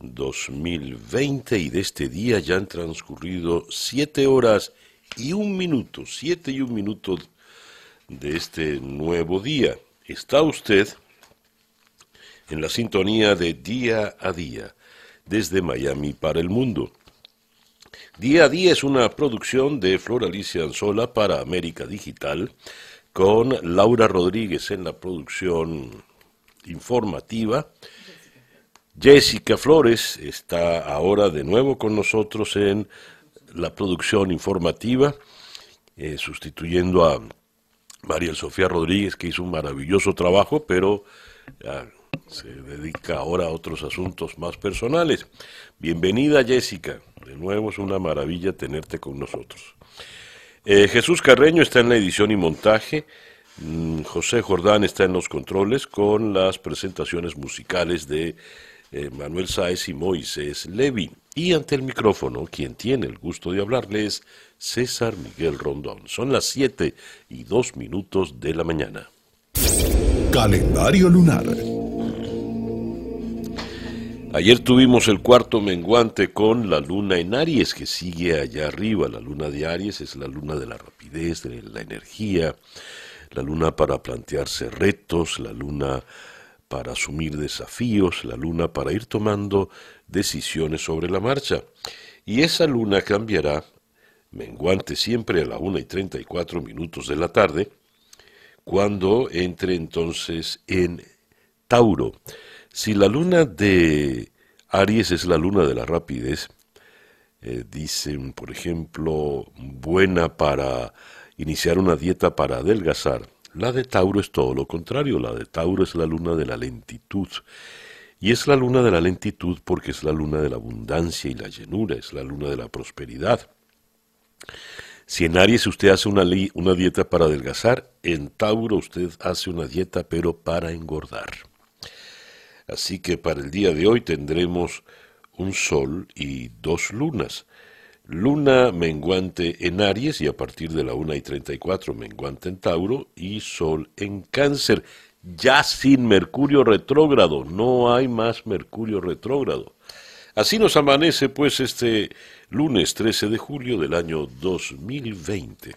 y de este día ya han transcurrido siete horas y un minuto, siete y un minuto de este nuevo día. Está usted en la sintonía de Día a Día, desde Miami para el mundo. Día a Día es una producción de Flor Alicia Anzola para América Digital, con Laura Rodríguez en la producción informativa. Jessica Flores está ahora de nuevo con nosotros en la producción informativa, eh, sustituyendo a María Sofía Rodríguez, que hizo un maravilloso trabajo, pero se dedica ahora a otros asuntos más personales. Bienvenida Jessica, de nuevo es una maravilla tenerte con nosotros. Eh, Jesús Carreño está en la edición y montaje, mm, José Jordán está en los controles con las presentaciones musicales de eh, Manuel Sáez y Moisés Levi. Y ante el micrófono, quien tiene el gusto de hablarles, César Miguel Rondón. Son las 7 y 2 minutos de la mañana. Calendario lunar. Ayer tuvimos el cuarto menguante con la luna en Aries, que sigue allá arriba. La luna de Aries es la luna de la rapidez, de la energía, la luna para plantearse retos, la luna para asumir desafíos, la luna para ir tomando decisiones sobre la marcha. Y esa luna cambiará, menguante siempre a la 1 y 34 minutos de la tarde, cuando entre entonces en Tauro. Si la luna de Aries es la luna de la rapidez, eh, dicen, por ejemplo, buena para iniciar una dieta para adelgazar, la de Tauro es todo lo contrario, la de Tauro es la luna de la lentitud. Y es la luna de la lentitud porque es la luna de la abundancia y la llenura, es la luna de la prosperidad. Si en Aries usted hace una, una dieta para adelgazar, en Tauro usted hace una dieta pero para engordar. Así que para el día de hoy tendremos un sol y dos lunas. Luna menguante en Aries y a partir de la 1 y 34 menguante en Tauro y Sol en Cáncer, ya sin Mercurio retrógrado, no hay más Mercurio retrógrado. Así nos amanece pues este lunes 13 de julio del año 2020.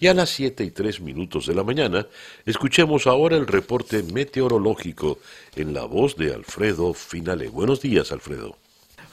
Y a las 7 y 3 minutos de la mañana, escuchemos ahora el reporte meteorológico en la voz de Alfredo Finale. Buenos días, Alfredo.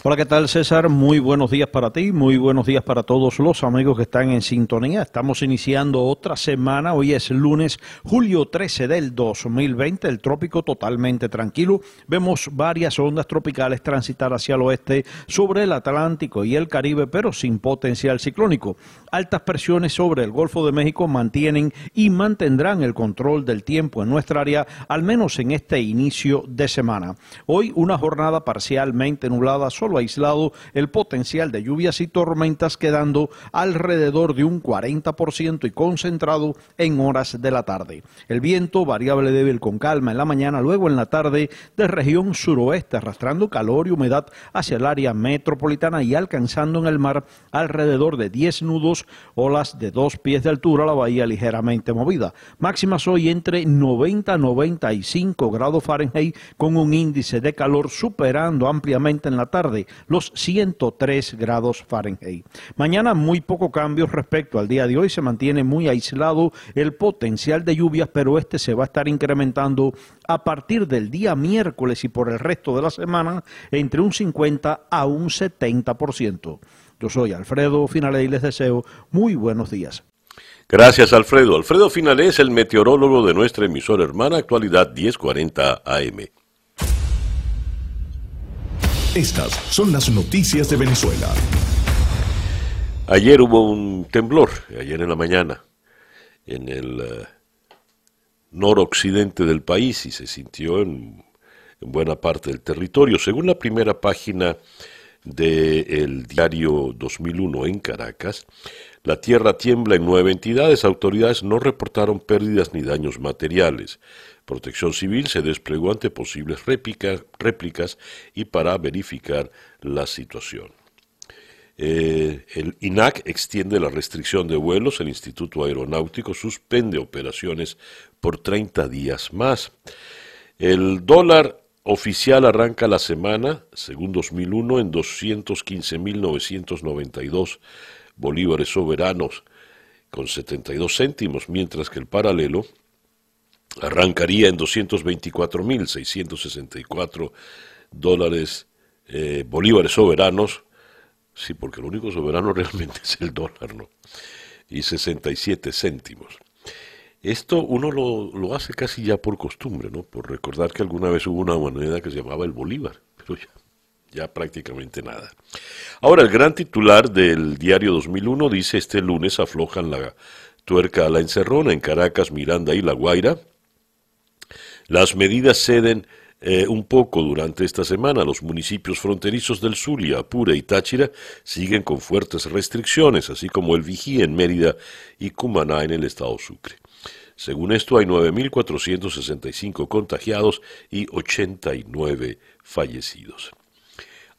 Hola, ¿qué tal César? Muy buenos días para ti, muy buenos días para todos los amigos que están en sintonía. Estamos iniciando otra semana, hoy es lunes, julio 13 del 2020, el trópico totalmente tranquilo. Vemos varias ondas tropicales transitar hacia el oeste sobre el Atlántico y el Caribe, pero sin potencial ciclónico. Altas presiones sobre el Golfo de México mantienen y mantendrán el control del tiempo en nuestra área, al menos en este inicio de semana. Hoy una jornada parcialmente nublada solo aislado el potencial de lluvias y tormentas quedando alrededor de un 40% y concentrado en horas de la tarde. El viento variable débil con calma en la mañana, luego en la tarde de región suroeste, arrastrando calor y humedad hacia el área metropolitana y alcanzando en el mar alrededor de 10 nudos, olas de dos pies de altura, la bahía ligeramente movida. Máximas hoy entre 90 a 95 grados Fahrenheit con un índice de calor superando ampliamente en la tarde los 103 grados Fahrenheit. Mañana muy poco cambio respecto al día de hoy, se mantiene muy aislado el potencial de lluvias, pero este se va a estar incrementando a partir del día miércoles y por el resto de la semana entre un 50 a un 70%. Yo soy Alfredo Finale y les deseo muy buenos días. Gracias, Alfredo. Alfredo Finale es el meteorólogo de nuestra emisora hermana Actualidad 1040 AM. Estas son las noticias de Venezuela. Ayer hubo un temblor, ayer en la mañana, en el uh, noroccidente del país y se sintió en, en, buena parte del territorio. Según la primera página del diario 2001 en Caracas, la tierra tiembla en nueve entidades, autoridades no reportaron pérdidas ni daños materiales. Protección Civil se desplegó ante posibles réplicas y para verificar la situación. Eh, el INAC extiende la restricción de vuelos, el Instituto Aeronáutico suspende operaciones por 30 días más. El dólar oficial arranca la semana, según 2001, en 215.992 bolívares soberanos con 72 céntimos, mientras que el paralelo arrancaría en 224.664 dólares eh, bolívares soberanos Sí, porque lo único soberano realmente es el dólar, ¿no? Y 67 céntimos. Esto uno lo, lo, hace casi ya por costumbre, ¿no? Por recordar que alguna vez hubo una moneda que se llamaba el bolívar, pero ya, ya prácticamente nada. Ahora, el gran titular del diario 2001 dice, este lunes aflojan la tuerca a la encerrona en Caracas, Miranda y La Guaira. Las medidas ceden eh, un poco durante esta semana. Los municipios fronterizos del Zulia, Apure y Táchira siguen con fuertes restricciones, así como el Vigía en Mérida y Cumaná en el estado Sucre. Según esto, hay 9.465 contagiados y 89 fallecidos.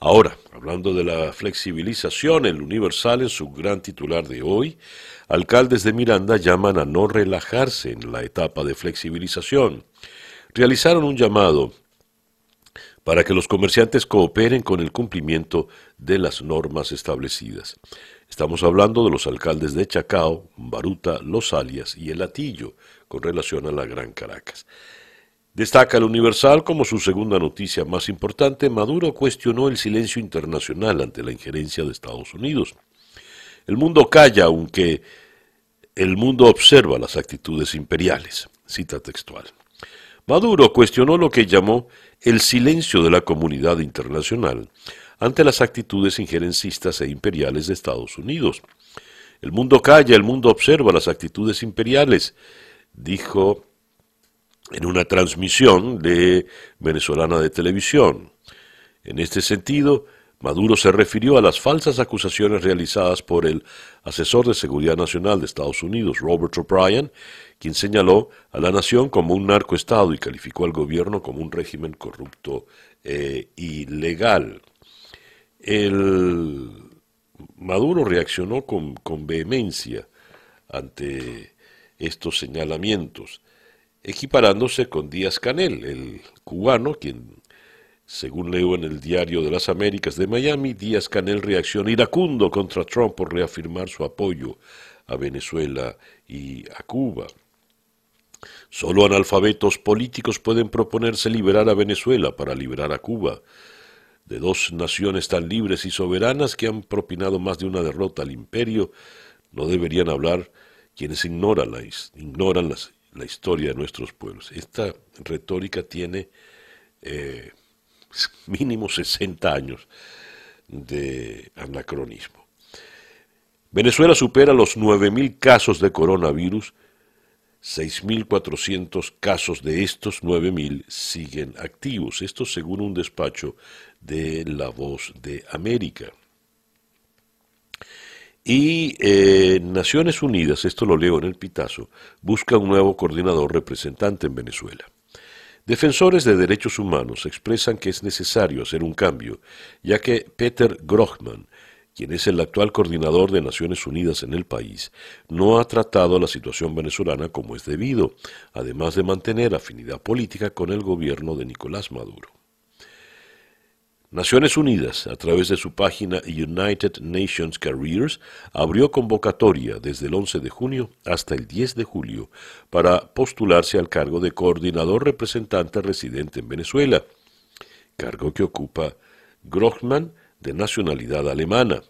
Ahora, hablando de la flexibilización, el Universal en su gran titular de hoy, alcaldes de Miranda llaman a no relajarse en la etapa de flexibilización. Realizaron un llamado para que los comerciantes cooperen con el cumplimiento de las normas establecidas. Estamos hablando de los alcaldes de Chacao, Baruta, Los Alias y El Atillo, con relación a la Gran Caracas. Destaca el Universal como su segunda noticia más importante, Maduro cuestionó el silencio internacional ante la injerencia de Estados Unidos. El mundo calla aunque el mundo observa las actitudes imperiales. Cita textual. Maduro cuestionó lo que llamó el silencio de la comunidad internacional ante las actitudes injerencistas e imperiales de Estados Unidos. El mundo calla, el mundo observa las actitudes imperiales, dijo en una transmisión de venezolana de televisión. En este sentido, Maduro se refirió a las falsas acusaciones realizadas por el asesor de Seguridad Nacional de Estados Unidos, Robert O'Brien, quien señaló a la nación como un narcoestado y calificó al gobierno como un régimen corrupto e ilegal. El Maduro reaccionó con, con vehemencia ante estos señalamientos, equiparándose con Díaz Canel, el cubano, quien según leo en el Diario de las Américas de Miami, Díaz Canel reacciona iracundo contra Trump por reafirmar su apoyo a Venezuela y a Cuba. Solo analfabetos políticos pueden proponerse liberar a Venezuela para liberar a Cuba, de dos naciones tan libres y soberanas que han propinado más de una derrota al imperio, no deberían hablar quienes ignoran la, historia de nuestros pueblos. Esta retórica tiene eh, mínimo 60 años de anacronismo. Venezuela supera los 9.000 casos de coronavirus, 6.400 casos de estos 9.000 siguen activos, esto según un despacho de La Voz de América. Y eh, Naciones Unidas, esto lo leo en el pitazo, busca un nuevo coordinador representante en Venezuela. Defensores de derechos humanos expresan que es necesario hacer un cambio, ya que Peter Grochman, quien es el actual coordinador de Naciones Unidas en el país, no ha tratado la situación venezolana como es debido, además de mantener afinidad política con el gobierno de Nicolás Maduro. Naciones Unidas, a través de su página United Nations Careers, abrió convocatoria desde el 11 de junio hasta el 10 de julio para postularse al cargo de coordinador representante residente en Venezuela, cargo que ocupa Grochman, de nacionalidad alemana.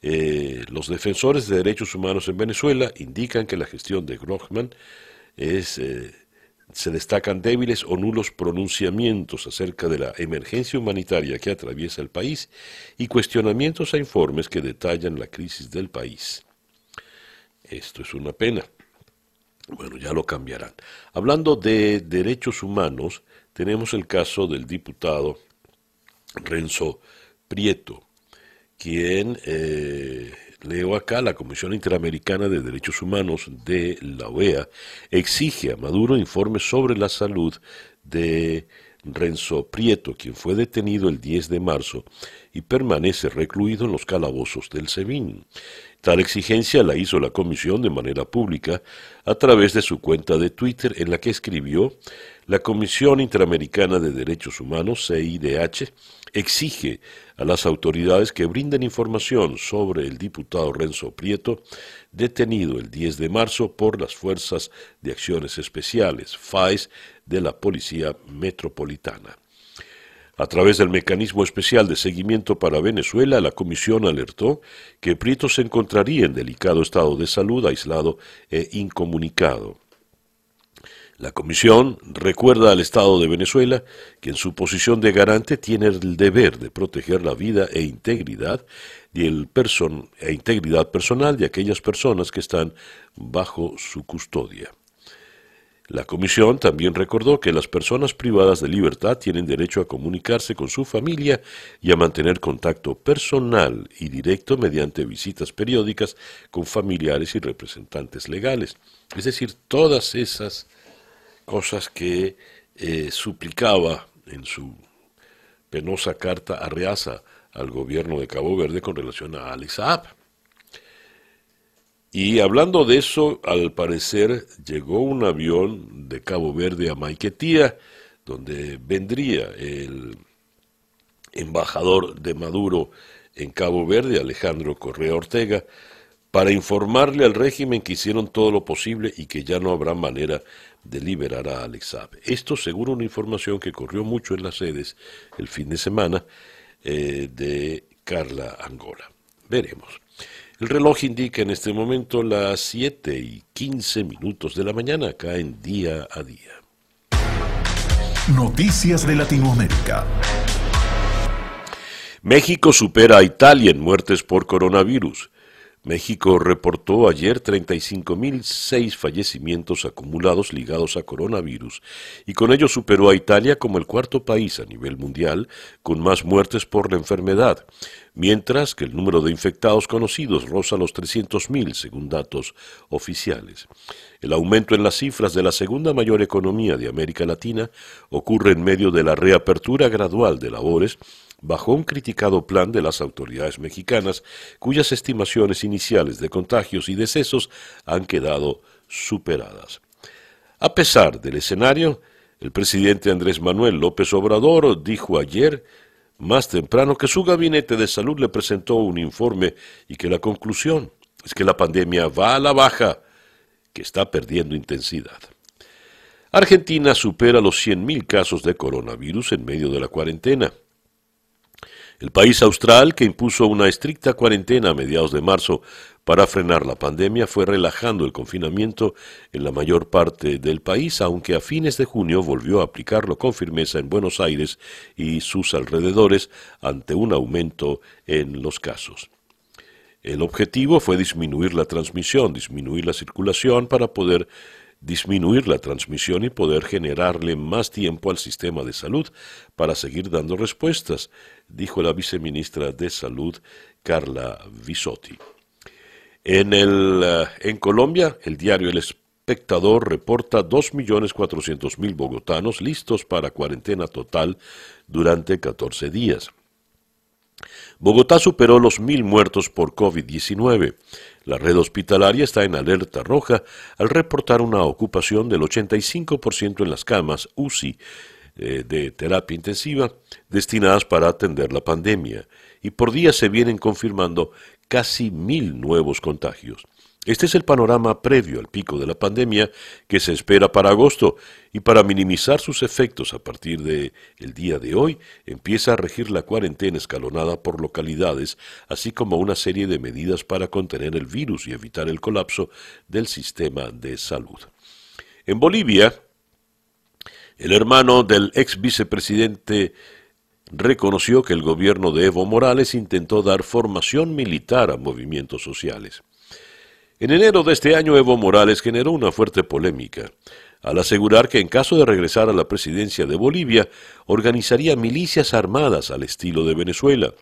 Eh, los defensores de derechos humanos en Venezuela indican que la gestión de Grochman es... Eh, se destacan débiles o nulos pronunciamientos acerca de la emergencia humanitaria que atraviesa el país y cuestionamientos a informes que detallan la crisis del país. Esto es una pena. Bueno, ya lo cambiarán. Hablando de derechos humanos, tenemos el caso del diputado Renzo Prieto. quien eh, leo acá, la Comisión Interamericana de Derechos Humanos de la OEA exige a Maduro informes sobre la salud de Renzo Prieto, quien fue detenido el 10 de marzo y permanece recluido en los calabozos del SEBIN. Tal exigencia la hizo la Comisión de manera pública a través de su cuenta de Twitter en la que escribió la Comisión Interamericana de Derechos Humanos, CIDH, exige a las autoridades que brinden información sobre el diputado Renzo Prieto, detenido el 10 de marzo por las Fuerzas de Acciones Especiales, FAES, de la Policía Metropolitana. A través del mecanismo especial de seguimiento para Venezuela, la Comisión alertó que Prieto se encontraría en delicado estado de salud, aislado e incomunicado. La Comisión recuerda al Estado de Venezuela que en su posición de garante tiene el deber de proteger la vida e integridad, y el e integridad personal de aquellas personas que están bajo su custodia. La comisión también recordó que las personas privadas de libertad tienen derecho a comunicarse con su familia y a mantener contacto personal y directo mediante visitas periódicas con familiares y representantes legales. Es decir, todas esas cosas que eh, suplicaba en su penosa carta a Reaza al gobierno de Cabo Verde con relación a Alex Saab. Y hablando de eso, al parecer llegó un avión de Cabo Verde a Maiquetía, donde vendría el embajador de Maduro en Cabo Verde, Alejandro Correa Ortega, para informarle al régimen que hicieron todo lo posible y que ya no habrá manera de liberar a Alex Saab. Esto según una información que corrió mucho en las sedes el fin de semana eh, de Carla Angola. Veremos. El reloj indica en este momento las 7 y 15 minutos de la mañana acá en Día a Día. Noticias de Latinoamérica. México supera a Italia en muertes por coronavirus. México reportó ayer 35.006 fallecimientos acumulados ligados a coronavirus y con ello superó a Italia como el cuarto país a nivel mundial con más muertes por la enfermedad, mientras que el número de infectados conocidos roza los 300.000 según datos oficiales. El aumento en las cifras de la segunda mayor economía de América Latina ocurre en medio de la reapertura gradual de labores bajo un criticado plan de las autoridades mexicanas, cuyas estimaciones iniciales de contagios y decesos han quedado superadas. A pesar del escenario, el presidente Andrés Manuel López Obrador dijo ayer, más temprano, que su gabinete de salud le presentó un informe y que la conclusión es que la pandemia va a la baja, que está perdiendo intensidad. Argentina supera los 100.000 casos de coronavirus en medio de la cuarentena. El país austral, que impuso una estricta cuarentena a mediados de marzo para frenar la pandemia, fue relajando el confinamiento en la mayor parte del país, aunque a fines de junio volvió a aplicarlo con firmeza en Buenos Aires y sus alrededores ante un aumento en los casos. El objetivo fue disminuir la transmisión, disminuir la circulación para poder disminuir la transmisión y poder generarle más tiempo al sistema de salud para seguir dando respuestas, dijo la viceministra de Salud, Carla Visotti. En, el, eh, en Colombia, el diario El Espectador reporta 2.400.000 bogotanos listos para cuarentena total durante 14 días. Bogotá superó los mil muertos por COVID-19. La red hospitalaria está en alerta roja al reportar una ocupación del 85% en las camas UCI eh, de terapia intensiva destinadas para atender la pandemia, y por día se vienen confirmando casi mil nuevos contagios. Este es el panorama previo al pico de la pandemia que se espera para agosto y para minimizar sus efectos a partir de el día de hoy empieza a regir la cuarentena escalonada por localidades, así como una serie de medidas para contener el virus y evitar el colapso del sistema de salud. En Bolivia, el hermano del ex vicepresidente reconoció que el gobierno de Evo Morales intentó dar formación militar a movimientos sociales. En enero de este año, Evo Morales generó una fuerte polémica al asegurar que en caso de regresar a la presidencia de Bolivia, organizaría milicias armadas al estilo de Venezuela.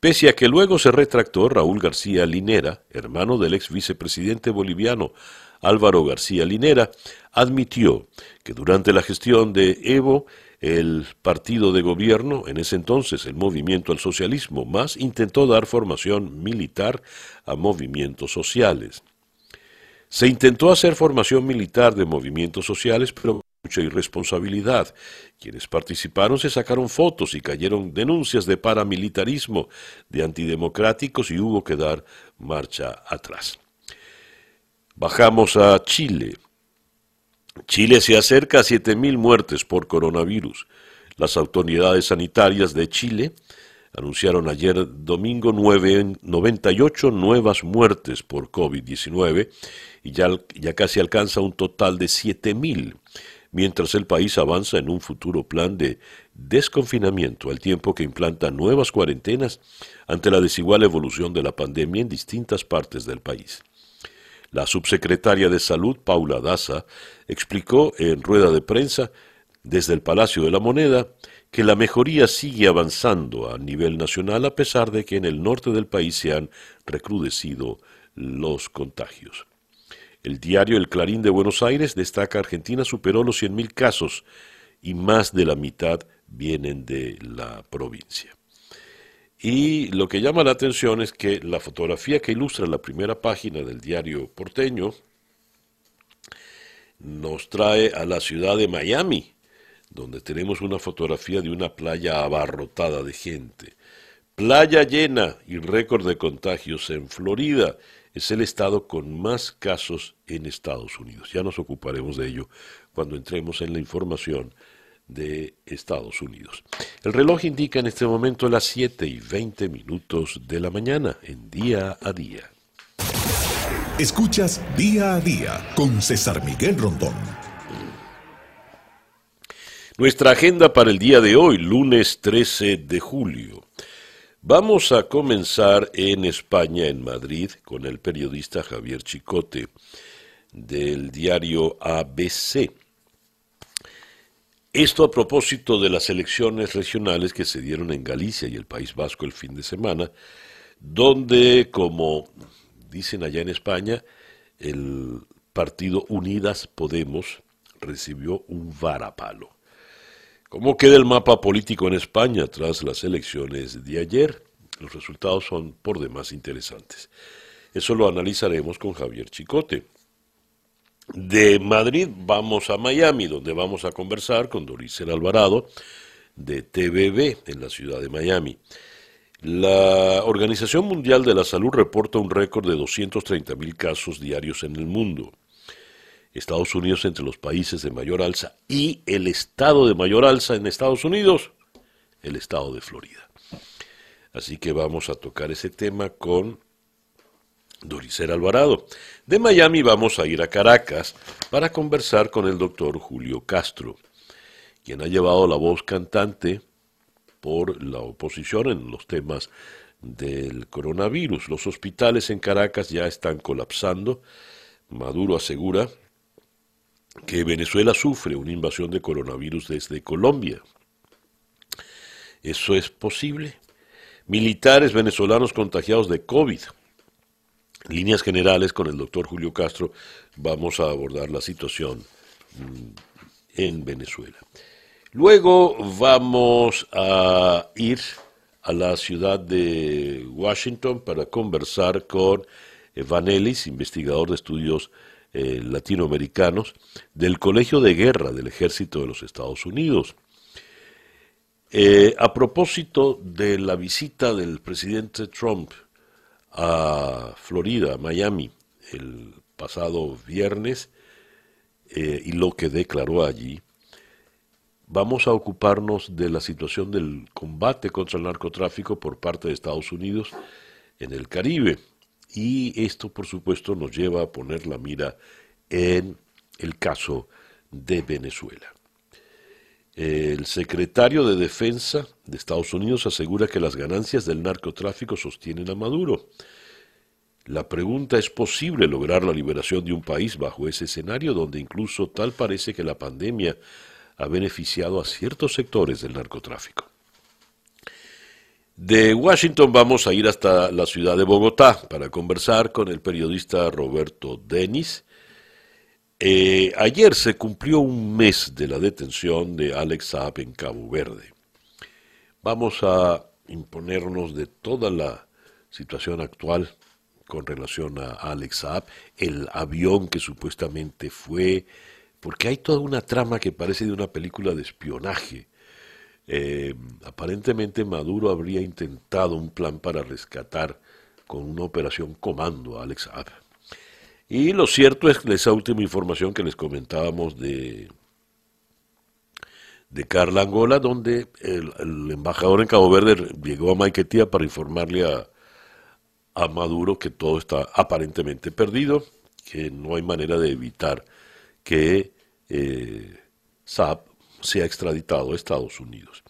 pese a que luego se retractó Raúl García Linera, hermano del ex vicepresidente boliviano Álvaro García Linera, admitió que durante la gestión de Evo, el partido de gobierno, en ese entonces el Movimiento al Socialismo, más intentó dar formación militar a movimientos sociales. Se intentó hacer formación militar de movimientos sociales, pero mucha irresponsabilidad. Quienes participaron se sacaron fotos y cayeron denuncias de paramilitarismo, de antidemocráticos y hubo que dar marcha atrás. Bajamos a Chile. Chile se acerca a 7.000 muertes por coronavirus. Las autoridades sanitarias de Chile anunciaron ayer domingo 9, 98 nuevas muertes por COVID-19 y ya, ya casi alcanza un total de 7.000 mientras el país avanza en un futuro plan de desconfinamiento al tiempo que implanta nuevas cuarentenas ante la desigual evolución de la pandemia en distintas partes del país. La subsecretaria de Salud, Paula Daza, explicó en rueda de prensa desde el Palacio de la Moneda que la mejoría sigue avanzando a nivel nacional a pesar de que en el norte del país se han recrudecido los contagios. El diario El Clarín de Buenos Aires destaca Argentina superó los 100.000 casos y más de la mitad vienen de la provincia. Y lo que llama la atención es que la fotografía que ilustra la primera página del diario porteño nos trae a la ciudad de Miami, donde tenemos una fotografía de una playa abarrotada de gente. Playa llena y récord de contagios en Florida es el estado con más casos en Estados Unidos. Ya nos ocuparemos de ello cuando entremos en la información de Estados Unidos. El reloj indica en este momento las 7 y 20 minutos de la mañana en día a día. Escuchas día a día con César Miguel Rondón. Nuestra agenda para el día de hoy, lunes 13 de julio. Vamos a comenzar en España, en Madrid, con el periodista Javier Chicote del diario ABC. Esto a propósito de las elecciones regionales que se dieron en Galicia y el País Vasco el fin de semana, donde, como dicen allá en España, el partido Unidas Podemos recibió un varapalo. ¿Cómo queda el mapa político en España tras las elecciones de ayer? Los resultados son por demás interesantes. Eso lo analizaremos con Javier Chicote. De Madrid vamos a Miami, donde vamos a conversar con Doricel Alvarado de TVB en la ciudad de Miami. La Organización Mundial de la Salud reporta un récord de 230 mil casos diarios en el mundo. Estados Unidos entre los países de mayor alza y el estado de mayor alza en Estados Unidos, el estado de Florida. Así que vamos a tocar ese tema con Doricer Alvarado. De Miami vamos a ir a Caracas para conversar con el doctor Julio Castro, quien ha llevado la voz cantante por la oposición en los temas del coronavirus. Los hospitales en Caracas ya están colapsando. Maduro asegura que Venezuela sufre una invasión de coronavirus desde Colombia. ¿Eso es posible? Militares venezolanos contagiados de COVID. Líneas generales con el doctor Julio Castro vamos a abordar la situación mm, en Venezuela. Luego vamos a ir a la ciudad de Washington para conversar con Ellis, investigador de estudios eh, latinoamericanos del Colegio de Guerra del Ejército de los Estados Unidos. Eh, a propósito de la visita del presidente Trump a Florida, Miami, el pasado viernes, eh, y lo que declaró allí, vamos a ocuparnos de la situación del combate contra el narcotráfico por parte de Estados Unidos en el Caribe. Y esto, por supuesto, nos lleva a poner la mira en el caso de Venezuela. El secretario de Defensa de Estados Unidos asegura que las ganancias del narcotráfico sostienen a Maduro. La pregunta es posible lograr la liberación de un país bajo ese escenario donde incluso tal parece que la pandemia ha beneficiado a ciertos sectores del narcotráfico. De Washington vamos a ir hasta la ciudad de Bogotá para conversar con el periodista Roberto Denis. Eh, ayer se cumplió un mes de la detención de Alex Saab en Cabo Verde. Vamos a imponernos de toda la situación actual con relación a Alex Saab, el avión que supuestamente fue, porque hay toda una trama que parece de una película de espionaje eh, aparentemente Maduro habría intentado un plan para rescatar con una operación comando a Alex Saab. Y lo cierto es esa última información que les comentábamos de, de Carla Angola, donde el, embajador en Cabo Verde llegó a Maiquetía para informarle a, a Maduro que todo está aparentemente perdido, que no hay manera de evitar que eh, Saab sea extraditado a Estados Unidos.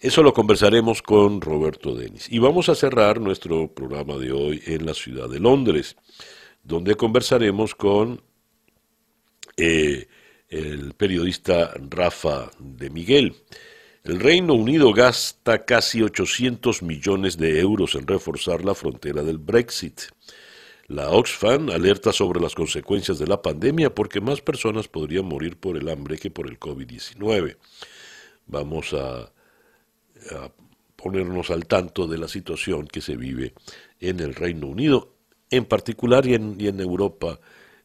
Eso lo conversaremos con Roberto Denis. Y vamos a cerrar nuestro programa de hoy en la ciudad de Londres, donde conversaremos con eh, el periodista Rafa de Miguel. El Reino Unido gasta casi 800 millones de euros en reforzar la frontera del Brexit. La Oxfam alerta sobre las consecuencias de la pandemia porque más personas podrían morir por el hambre que por el COVID-19. Vamos a, ponernos al tanto de la situación que se vive en el Reino Unido, en particular y en, y en Europa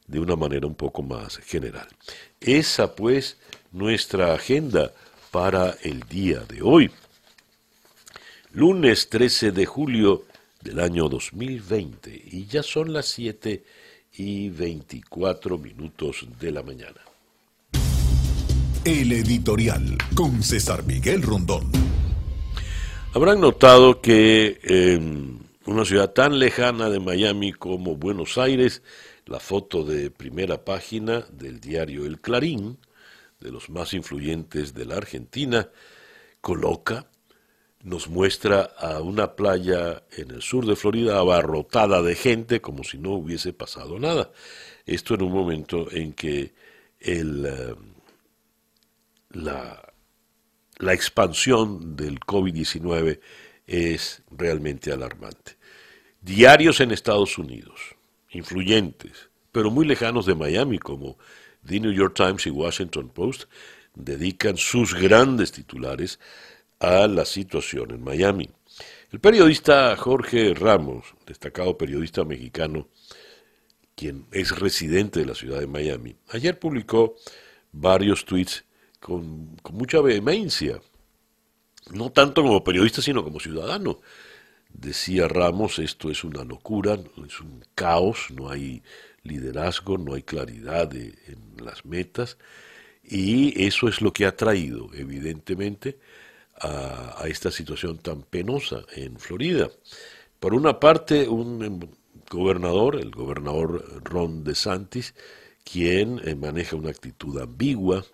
de una manera un poco más general. Esa pues nuestra agenda para el día de hoy. Lunes 13 de julio del año 2020 y ya son las 7 y 24 minutos de la mañana. El editorial con César Miguel Rondón. Habrán notado que en una ciudad tan lejana de Miami como Buenos Aires, la foto de primera página del diario El Clarín, de los más influyentes de la Argentina, coloca nos muestra a una playa en el sur de Florida abarrotada de gente como si no hubiese pasado nada. Esto en un momento en que eh, la expansión del COVID-19 es realmente alarmante. Diarios en Estados Unidos, influyentes, pero muy lejanos de Miami, como The New York Times y Washington Post, dedican sus grandes titulares a la situación en Miami. El periodista Jorge Ramos, destacado periodista mexicano, quien es residente de la ciudad de Miami, ayer publicó varios tweets con, mucha vehemencia, no tanto como periodista, sino como ciudadano. Decía Ramos, esto es una locura, es un caos, no hay liderazgo, no hay claridad en las metas, y eso es lo que ha traído, evidentemente, a, esta situación tan penosa en Florida. Por una parte, un em, gobernador, el gobernador Ron DeSantis, quien eh, maneja una actitud ambigua,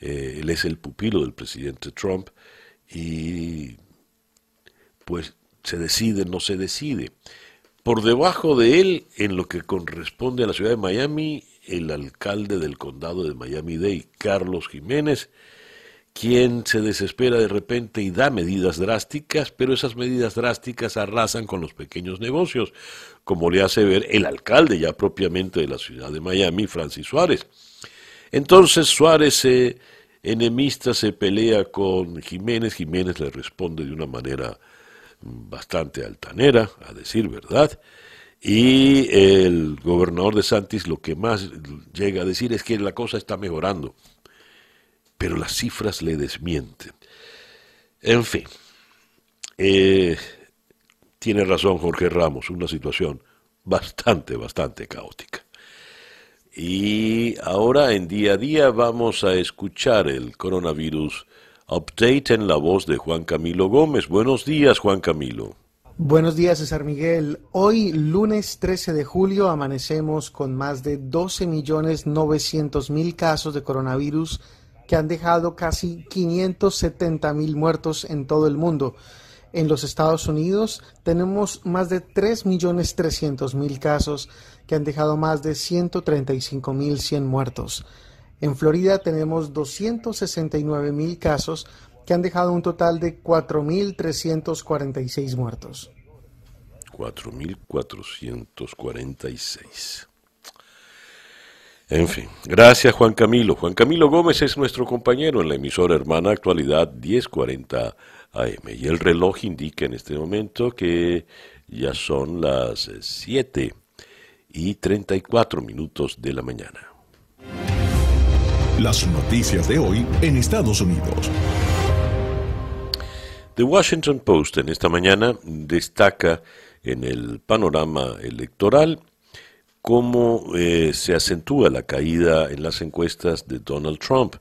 eh, él es el pupilo del presidente Trump y pues se decide, no se decide. Por debajo de él, en lo que corresponde a la ciudad de Miami, el alcalde del condado de Miami-Dade, Carlos Jiménez, quien se desespera de repente y da medidas drásticas, pero esas medidas drásticas arrasan con los pequeños negocios, como le hace ver el alcalde ya propiamente de la ciudad de Miami, Francis Suárez. Entonces Suárez se enemista, se pelea con Jiménez, Jiménez le responde de una manera bastante altanera, a decir verdad, y el gobernador de Santis lo que más llega a decir es que la cosa está mejorando pero las cifras le desmienten. En fin, eh, tiene razón Jorge Ramos, una situación bastante, bastante caótica. Y ahora en día a día vamos a escuchar el coronavirus update en la voz de Juan Camilo Gómez. Buenos días, Juan Camilo. Buenos días, César Miguel. Hoy, lunes 13 de julio, amanecemos con más de 12.900.000 casos de coronavirus que han dejado casi 570 mil muertos en todo el mundo. En los Estados Unidos tenemos más de 3.300.000 casos que han dejado más de 135.100 muertos. En Florida tenemos 269.000 casos que han dejado un total de 4.346 muertos. 4.446. En fin, gracias Juan Camilo. Juan Camilo Gómez es nuestro compañero en la emisora hermana actualidad 1040 AM. Y el reloj indica en este momento que ya son las 7 y 34 minutos de la mañana. Las noticias de hoy en Estados Unidos. The Washington Post en esta mañana destaca en el panorama electoral cómo eh, se acentúa la caída en las encuestas de Donald Trump.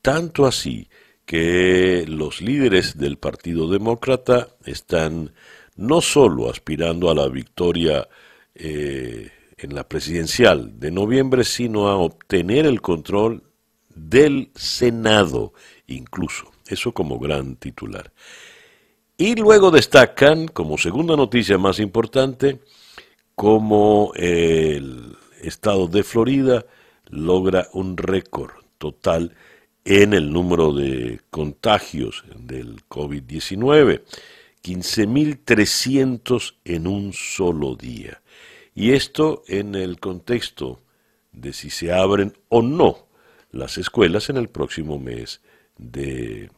Tanto así que los líderes del Partido Demócrata están no solo aspirando a la victoria eh, en la presidencial de noviembre, sino a obtener el control del Senado incluso. Eso como gran titular. Y luego destacan, como segunda noticia más importante, cómo el estado de Florida logra un récord total en el número de contagios del COVID-19. 15.300 en un solo día. Y esto en el contexto de si se abren o no las escuelas en el próximo mes de,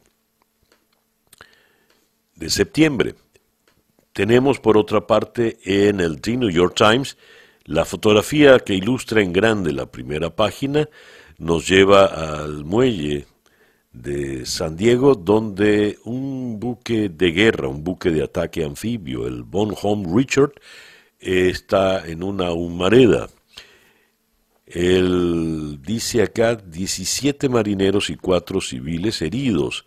de septiembre. Tenemos por otra parte en el The New York Times la fotografía que ilustra en grande la primera página, nos lleva al muelle de San Diego, donde un buque de guerra, un buque de ataque anfibio, el Bon Home Richard, está en una humareda él dice acá 17 marineros y 4 civiles heridos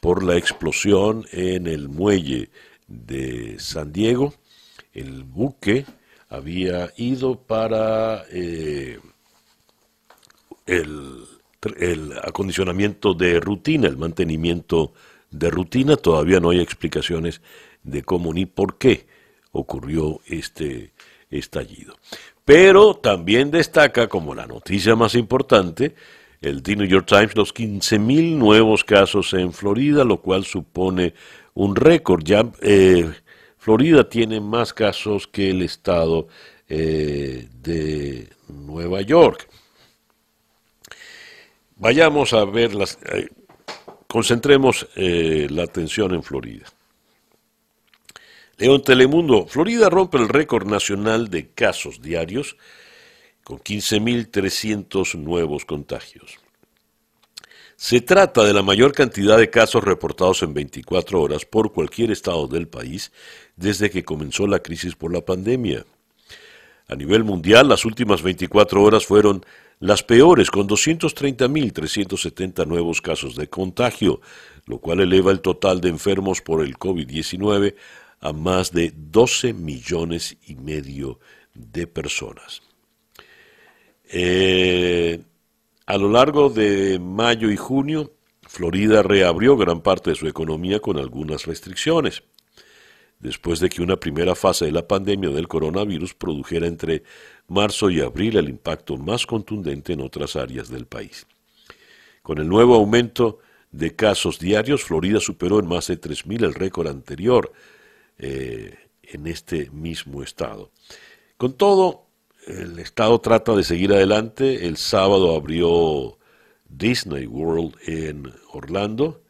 por la explosión en el muelle de San Diego. El buque había ido para eh, el, el acondicionamiento de rutina, el mantenimiento de rutina. Todavía no hay explicaciones de cómo ni por qué ocurrió este estallido. Pero también destaca como la noticia más importante el The New York Times los 15.000 nuevos casos en Florida, lo cual supone un récord. Ya eh, Florida tiene más casos que el estado eh, de Nueva York. Vayamos a ver las... Eh, concentremos la atención en Florida. León Telemundo, Florida rompe el récord nacional de casos diarios con 15.300 nuevos contagios. Se trata de la mayor cantidad de casos reportados en 24 horas por cualquier estado del país desde que comenzó la crisis por la pandemia. A nivel mundial, las últimas 24 horas fueron las peores, con 230.370 nuevos casos de contagio, lo cual eleva el total de enfermos por el COVID-19 a más de 12 millones y medio de personas. Eh, a lo largo de mayo y junio, Florida reabrió gran parte de su economía con algunas restricciones, después de que una primera fase de la pandemia del coronavirus produjera entre marzo y abril el impacto más contundente en otras áreas del país. Con el nuevo aumento de casos diarios, Florida superó en más de 3.000 el récord anterior eh, en este mismo estado. Con todo, el estado trata de seguir adelante. El sábado abrió Disney World en Orlando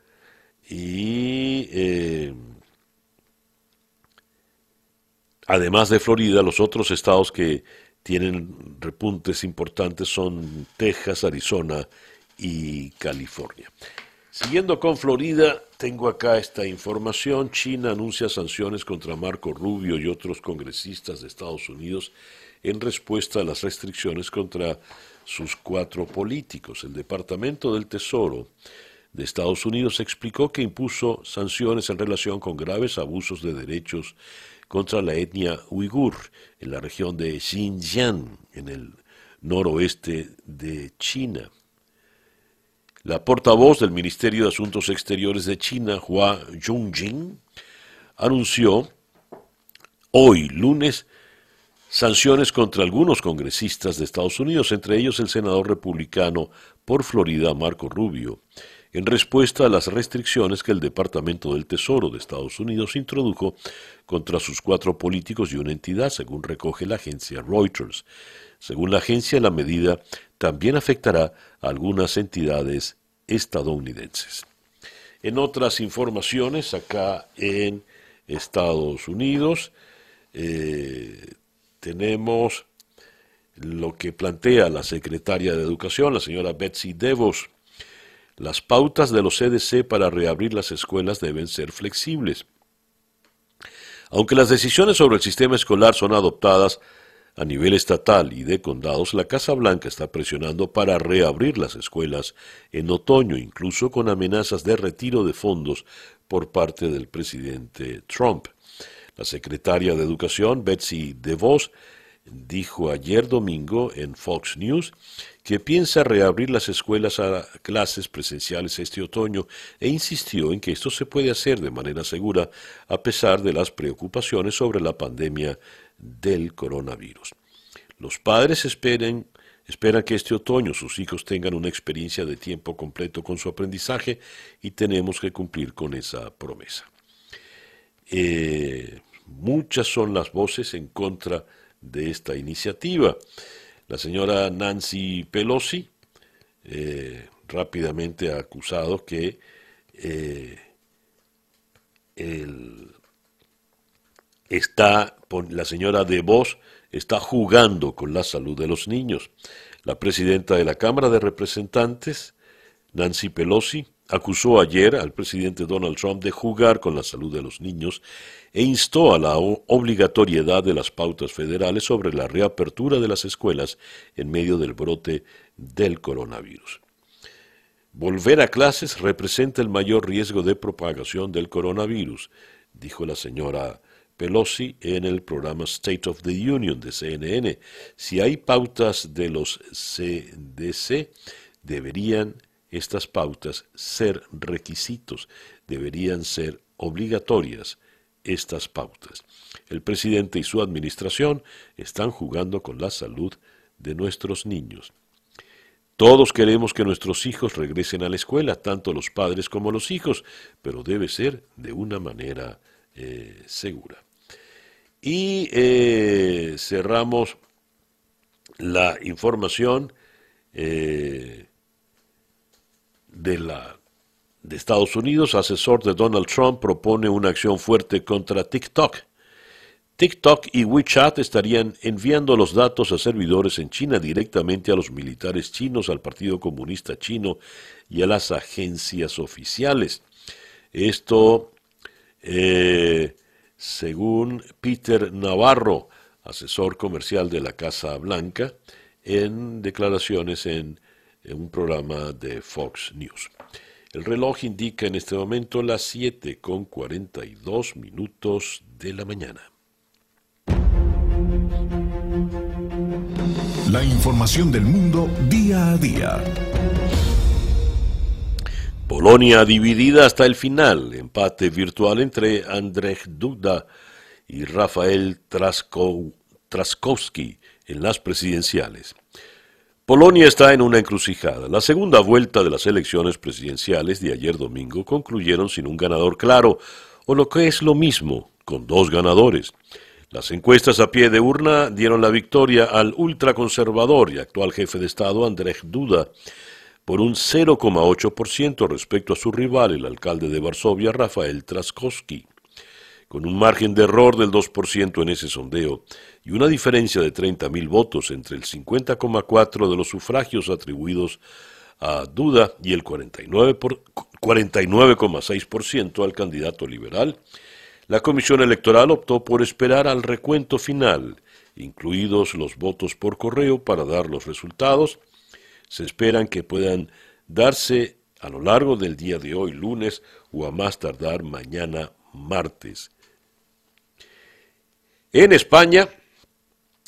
y eh, además de Florida, los otros estados que tienen repuntes importantes son Texas, Arizona y California. Siguiendo con Florida, tengo acá esta información. China anuncia sanciones contra Marco Rubio y otros congresistas de Estados Unidos en respuesta a las restricciones contra sus cuatro políticos. El Departamento del Tesoro de Estados Unidos explicó que impuso sanciones en relación con graves abusos de derechos contra la etnia uigur en la región de Xinjiang, en el noroeste de China. La portavoz del Ministerio de Asuntos Exteriores de China, Hua Junjing, anunció hoy, lunes, sanciones contra algunos congresistas de Estados Unidos, entre ellos el senador republicano por Florida, Marco Rubio, en respuesta a las restricciones que el Departamento del Tesoro de Estados Unidos introdujo contra sus cuatro políticos y una entidad, según recoge la agencia Reuters. Según la agencia, la medida también afectará a algunas entidades estadounidenses. En otras informaciones, acá en Estados Unidos, eh, tenemos lo que plantea la secretaria de Educación, la señora Betsy DeVos. Las pautas de los CDC para reabrir las escuelas deben ser flexibles. Aunque las decisiones sobre el sistema escolar son adoptadas a nivel estatal y de condados, la Casa Blanca está presionando para reabrir las escuelas en otoño, incluso con amenazas de retiro de fondos por parte del presidente Trump. La secretaria de Educación, Betsy DeVos, dijo ayer domingo en Fox News que piensa reabrir las escuelas a clases presenciales este otoño e insistió en que esto se puede hacer de manera segura a pesar de las preocupaciones sobre la pandemia del coronavirus. Los padres esperen, esperan que este otoño sus hijos tengan una experiencia de tiempo completo con su aprendizaje y tenemos que cumplir con esa promesa. Eh, muchas son las voces en contra de esta iniciativa. La señora Nancy Pelosi eh, rápidamente ha acusado que eh, está, la señora De Vos está jugando con la salud de los niños. La presidenta de la Cámara de Representantes, Nancy Pelosi, acusó ayer al presidente Donald Trump de jugar con la salud de los niños e instó a la obligatoriedad de las pautas federales sobre la reapertura de las escuelas en medio del brote del coronavirus. Volver a clases representa el mayor riesgo de propagación del coronavirus, dijo la señora Pelosi en el programa State of the Union de CNN. Si hay pautas de los CDC, deberían estas pautas ser requisitos, deberían ser obligatorias estas pautas. El presidente y su administración están jugando con la salud de nuestros niños. Todos queremos que nuestros hijos regresen a la escuela, tanto los padres como los hijos, pero debe ser de una manera eh, segura. Y eh, cerramos la información eh, de la de Estados Unidos, asesor de Donald Trump, propone una acción fuerte contra TikTok. TikTok y WeChat estarían enviando los datos a servidores en China directamente a los militares chinos, al Partido Comunista Chino y a las agencias oficiales. Esto, eh, según Peter Navarro, asesor comercial de la Casa Blanca, en declaraciones en un programa de Fox News. El reloj indica en este momento las 7 con 42 minutos de la mañana. La información del mundo día a día. Polonia dividida hasta el final. Empate virtual entre Andrzej Duda y Rafael Traskowski en las presidenciales. Polonia está en una encrucijada. La segunda vuelta de las elecciones presidenciales de ayer domingo concluyeron sin un ganador claro, o lo que es lo mismo, con dos ganadores. Las encuestas a pie de urna dieron la victoria al ultraconservador y actual jefe de Estado Andrzej Duda por un 0,8% respecto a su rival, el alcalde de Varsovia, Rafael Traskowski con un margen de error del 2% en ese sondeo y una diferencia de 30.000 votos entre el 50,4% de los sufragios atribuidos a Duda y el 49,6% al candidato liberal, la Comisión Electoral optó por esperar al recuento final, incluidos los votos por correo, para dar los resultados. Se esperan que puedan darse a lo largo del día de hoy, lunes, o a más tardar mañana, martes. En España,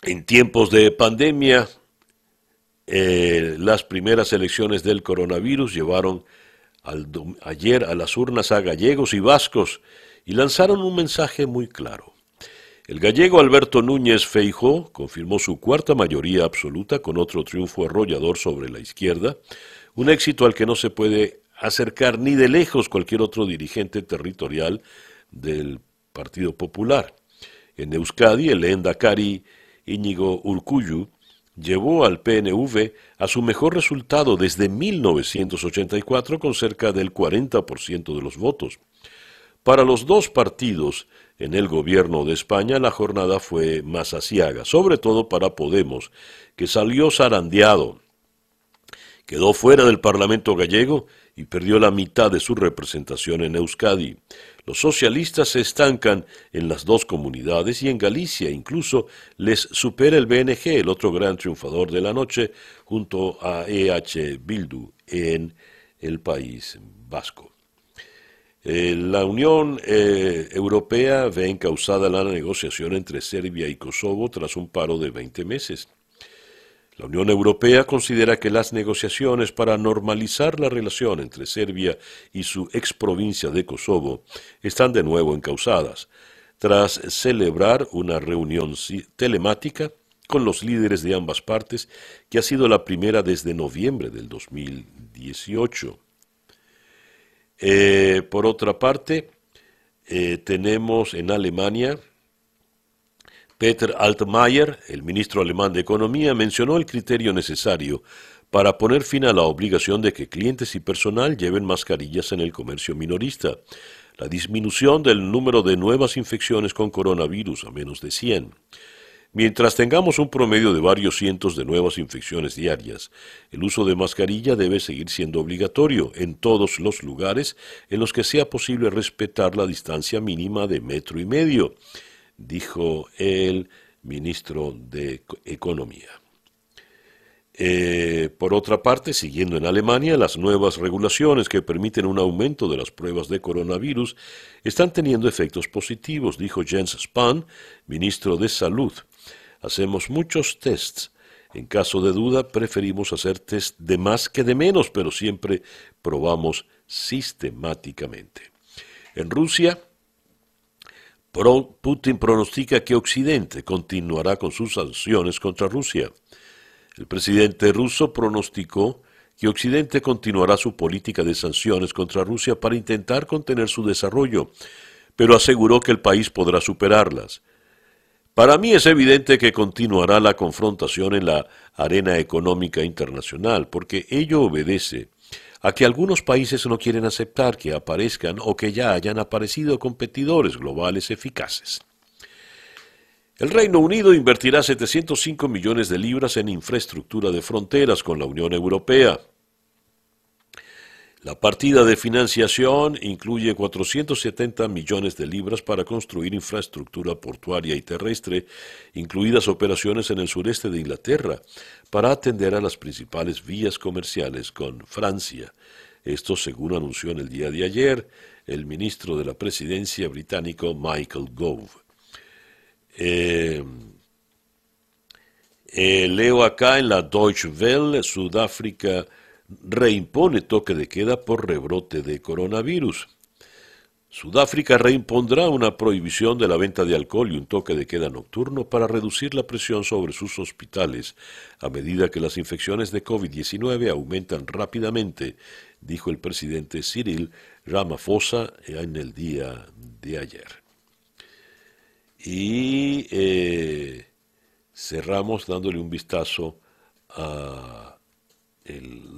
en tiempos de pandemia, eh, las primeras elecciones del coronavirus llevaron ayer a las urnas a gallegos y vascos y lanzaron un mensaje muy claro. El gallego Alberto Núñez Feijó confirmó su cuarta mayoría absoluta con otro triunfo arrollador sobre la izquierda, un éxito al que no se puede acercar ni de lejos cualquier otro dirigente territorial del Partido Popular. En Euskadi, el Endacari Íñigo Urcuyu llevó al PNV a su mejor resultado desde 1984 con cerca del 40% de los votos. Para los dos partidos en el gobierno de España la jornada fue más asiaga, sobre todo para Podemos, que salió zarandeado. Quedó fuera del Parlamento gallego y perdió la mitad de su representación en Euskadi. Los socialistas se estancan en las dos comunidades y en Galicia incluso les supera el BNG, el otro gran triunfador de la noche, junto a EH Bildu en el país vasco. Eh, la Unión eh, Europea ve encausada la negociación entre Serbia y Kosovo tras un paro de 20 meses. La Unión Europea considera que las negociaciones para normalizar la relación entre Serbia y su exprovincia de Kosovo están de nuevo encausadas, tras celebrar una reunión telemática con los líderes de ambas partes, que ha sido la primera desde noviembre del 2018. Eh, por otra parte, eh, tenemos en Alemania Peter Altmaier, el ministro alemán de Economía, mencionó el criterio necesario para poner fin a la obligación de que clientes y personal lleven mascarillas en el comercio minorista, la disminución del número de nuevas infecciones con coronavirus a menos de 100. Mientras tengamos un promedio de varios cientos de nuevas infecciones diarias, el uso de mascarilla debe seguir siendo obligatorio en todos los lugares en los que sea posible respetar la distancia mínima de metro y medio dijo el ministro de Economía. Eh, por otra parte, siguiendo en Alemania, las nuevas regulaciones que permiten un aumento de las pruebas de coronavirus están teniendo efectos positivos, dijo Jens Spahn, ministro de Salud. Hacemos muchos tests. En caso de duda, preferimos hacer test de más que de menos, pero siempre probamos sistemáticamente. En Rusia, Putin pronostica que Occidente continuará con sus sanciones contra Rusia. El presidente ruso pronosticó que Occidente continuará su política de sanciones contra Rusia para intentar contener su desarrollo, pero aseguró que el país podrá superarlas. Para mí es evidente que continuará la confrontación en la arena económica internacional, porque ello obedece a que algunos países no quieren aceptar que aparezcan o que ya hayan aparecido competidores globales eficaces. El Reino Unido invertirá 705 millones de libras en infraestructura de fronteras con la Unión Europea. La partida de financiación incluye 470 millones de libras para construir infraestructura portuaria y terrestre, incluidas operaciones en el sureste de Inglaterra, para atender a las principales vías comerciales con Francia. Esto según anunció en el día de ayer el ministro de la presidencia británico Michael Gove. Eh, eh, leo acá en la Deutsche Welle, Sudáfrica reimpone toque de queda por rebrote de coronavirus. Sudáfrica reimpondrá una prohibición de la venta de alcohol y un toque de queda nocturno para reducir la presión sobre sus hospitales a medida que las infecciones de COVID-19 aumentan rápidamente, dijo el presidente Cyril Ramaphosa en el día de ayer. Y eh, cerramos dándole un vistazo a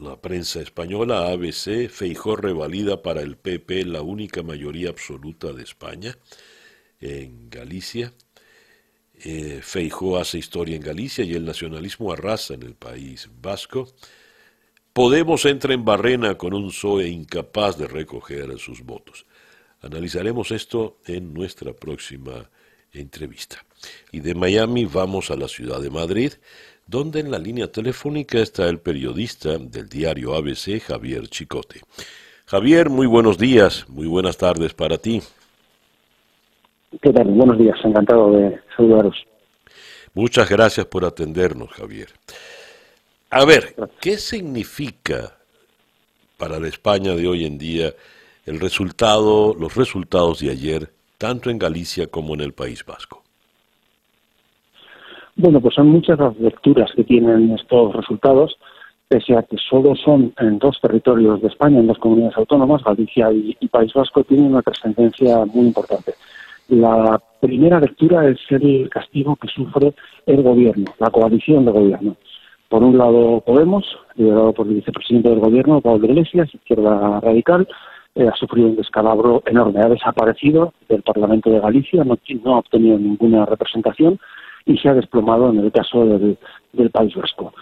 la prensa española, ABC, Feijó revalida para el PP la única mayoría absoluta de España en Galicia. Eh, Feijó hace historia en Galicia y el nacionalismo arrasa en el país vasco. Podemos entra en barrena con un PSOE incapaz de recoger sus votos. Analizaremos esto en nuestra próxima entrevista. Y de Miami vamos a la ciudad de Madrid donde en la línea telefónica está el periodista del diario ABC, Javier Chicote. Javier, muy buenos días, muy buenas tardes para ti. ¿Qué tal? Buenos días, encantado de saludaros. Muchas gracias por atendernos, Javier. A ver, ¿qué significa para la España de hoy en día el resultado, los resultados de ayer, tanto en Galicia como en el País Vasco? Bueno, pues son muchas las lecturas que tienen estos resultados. pese a que solo son en dos territorios de España, en dos comunidades autónomas, Galicia y, País Vasco, tienen una trascendencia muy importante. La primera lectura es el castigo que sufre el gobierno, la coalición de gobierno. Por un lado, Podemos, liderado por el vicepresidente del gobierno, Pablo Iglesias, izquierda radical, eh, ha sufrido un descalabro enorme. Ha desaparecido del Parlamento de Galicia, no, ha obtenido ninguna representación y se ha desplomado en el caso del, País Vasco.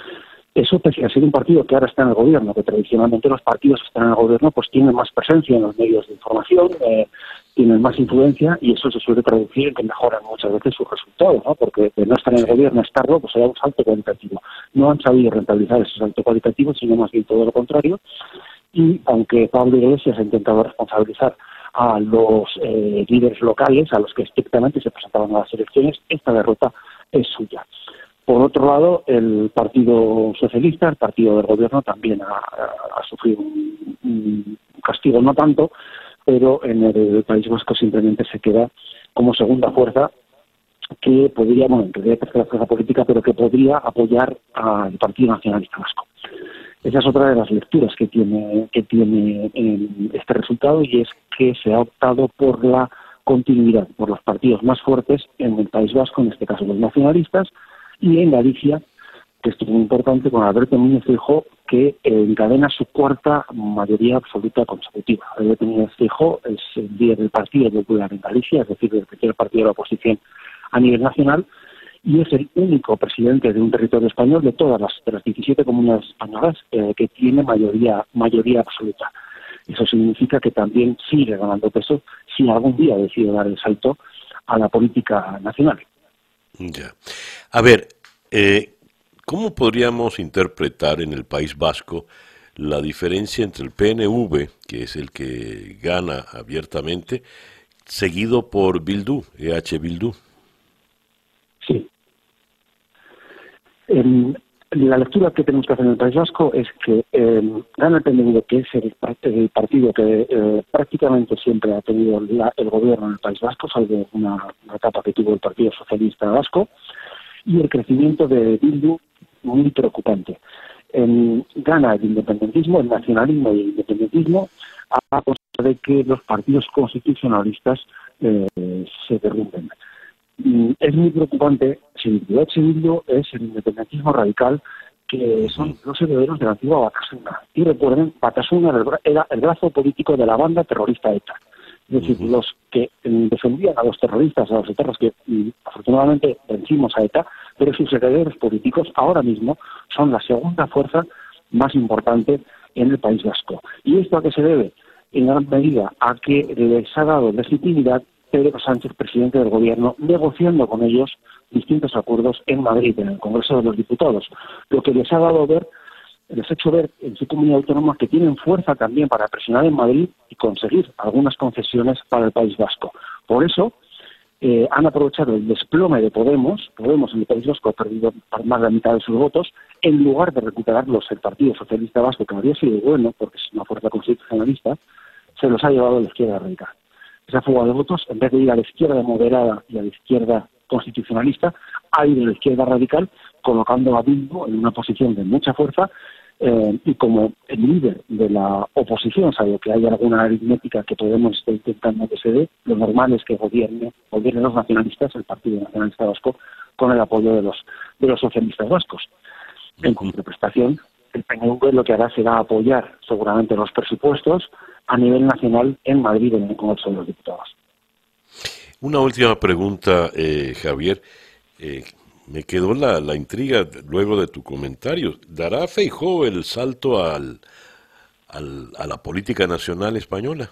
Eso pese a ser un partido que ahora está en el gobierno, que tradicionalmente los partidos que están en el gobierno pues tienen más presencia en los medios de información, eh, tienen más influencia y eso se suele traducir en que mejoran muchas veces sus resultados, ¿no? porque de no estar en el gobierno, estarlo, pues hay un salto cualitativo. No han sabido rentabilizar ese salto cualitativo, sino más bien todo lo contrario y aunque Pablo Iglesias ha intentado responsabilizar a los eh, líderes locales, a los que estrictamente se presentaban a las elecciones, esta derrota es suya. Por otro lado, el Partido Socialista, el partido del gobierno, también ha, sufrido un, castigo, no tanto, pero en el País Vasco simplemente se queda como segunda fuerza que podría, bueno, en realidad tercera fuerza política, pero que podría apoyar al Partido Nacionalista Vasco. Esa es otra de las lecturas que tiene, que tiene este resultado y es que se ha optado por la continuidad, por los partidos más fuertes en el País Vasco, en este caso los nacionalistas, y en Galicia, que es muy importante, con Alberto Núñez Feijóo, que encadena su cuarta mayoría absoluta consecutiva. Alberto Núñez Feijóo es el líder del Partido Popular en Galicia, es decir, el primer partido de la oposición a nivel nacional, y es el único presidente de un territorio español de todas las, de las 17 comunidades españolas eh, que tiene mayoría, mayoría absoluta. Eso significa que también sigue ganando peso si algún día decide dar el salto a la política nacional. Ya. A ver, eh, ¿cómo podríamos interpretar en el País Vasco la diferencia entre el PNV, que es el que gana abiertamente, seguido por Bildu, EH Bildu? La lectura que tenemos que hacer en el País Vasco es que eh, gana el PNV, que es el, partido que eh, prácticamente siempre ha tenido el gobierno en el País Vasco, salvo una, etapa que tuvo el Partido Socialista Vasco, y el crecimiento de Bildu muy preocupante. gana el independentismo, el nacionalismo y el independentismo, a costa de que los partidos constitucionalistas eh, se derrumben. Mm, es muy preocupante el segundo es el independentismo radical, que son los herederos de la antigua Batasuna. Y recuerden, Batasuna era el brazo político de la banda terrorista ETA. Es decir, los que mm, defendían a los terroristas, a los etarras, que mm, afortunadamente vencimos a ETA, pero sus herederos políticos ahora mismo son la segunda fuerza más importante en el País Vasco. ¿Y esto a qué se debe? En gran medida a que les ha dado legitimidad Pedro Sánchez, presidente del Gobierno, negociando con ellos distintos acuerdos en Madrid, en el Congreso de los Diputados, lo que les ha dado ver, les ha hecho ver en su comunidad autónoma que tienen fuerza también para presionar en Madrid y conseguir algunas concesiones para el País Vasco. Por eso, eh, han aprovechado el desplome de Podemos, Podemos en el País Vasco ha perdido más de la mitad de sus votos, en lugar de recuperarlos el Partido Socialista Vasco, que habría sido bueno, porque es una fuerza constitucionalista, se los ha llevado a la izquierda radical esa fuga de votos, en vez de ir a la izquierda moderada y a la izquierda constitucionalista, ha ido a la izquierda radical, colocando a Bilbo en una posición de mucha fuerza eh, y como el líder de la oposición, salvo que hay alguna aritmética que podemos estar intentando que se dé, lo normal es que gobierne, gobiernen los nacionalistas, el Partido Nacionalista Vasco, con el apoyo de los, de los socialistas vascos. En contraprestación, el PNV lo que hará será apoyar seguramente los presupuestos a nivel nacional en Madrid, en el Congreso de los Diputados. Una última pregunta, eh, Javier. Eh, me quedó la, la, intriga luego de tu comentario. ¿Dará Feijó el salto al, a la política nacional española?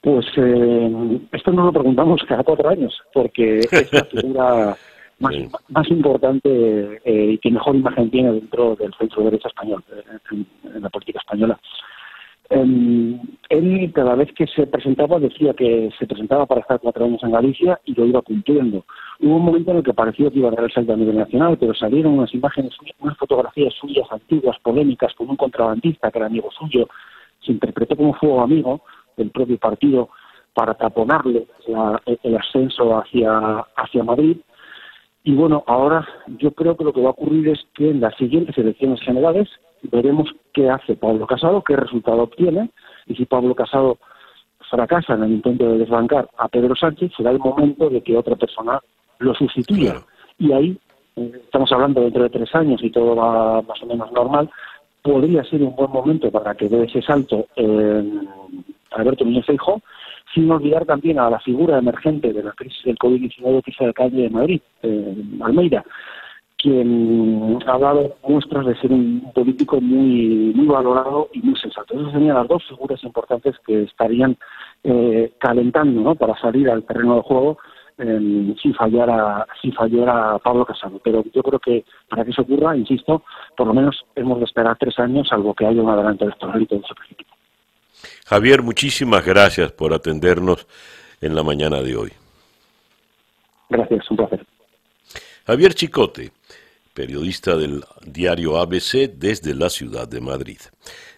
Pues eh, esto nos lo preguntamos cada cuatro años, porque es la figura más, más importante y que mejor imagen tiene dentro del centro derecha español, en la política española. Eh, él cada vez que se presentaba decía que se presentaba para estar cuatro años en Galicia y lo iba cumpliendo. Hubo un momento en el que pareció que iba a dar el salto a nivel nacional, pero salieron unas imágenes, unas fotografías suyas antiguas, polémicas, con un contrabandista que era amigo suyo, se interpretó como fuego amigo del propio partido para taponarle el ascenso hacia, hacia Madrid Y bueno, ahora yo creo que lo que va a ocurrir es que en las siguientes elecciones generales veremos qué hace Pablo Casado, qué resultado obtiene, y si Pablo Casado fracasa en el intento de desbancar a Pedro Sánchez, será el momento de que otra persona lo sustituya. Y ahí, eh, estamos hablando dentro de tres años y todo va más o menos normal, podría ser un buen momento para que dé ese salto en Alberto Núñez Feijóo, sin olvidar también a la figura emergente de la crisis del COVID-19 que es el alcalde de Madrid, eh, Almeida, quien ha dado muestras de ser un político muy, muy valorado y muy sensato. Esas serían las dos figuras importantes que estarían eh, calentando para salir al terreno de juego eh, si fallara si fallara Pablo Casado. Pero yo creo que para que eso ocurra, insisto, por lo menos hemos de esperar tres años, salvo que haya un adelanto electoral y todo se precipite. Javier, muchísimas gracias por atendernos en la mañana de hoy. Gracias, un placer. Javier Chicote, periodista del diario ABC desde la ciudad de Madrid.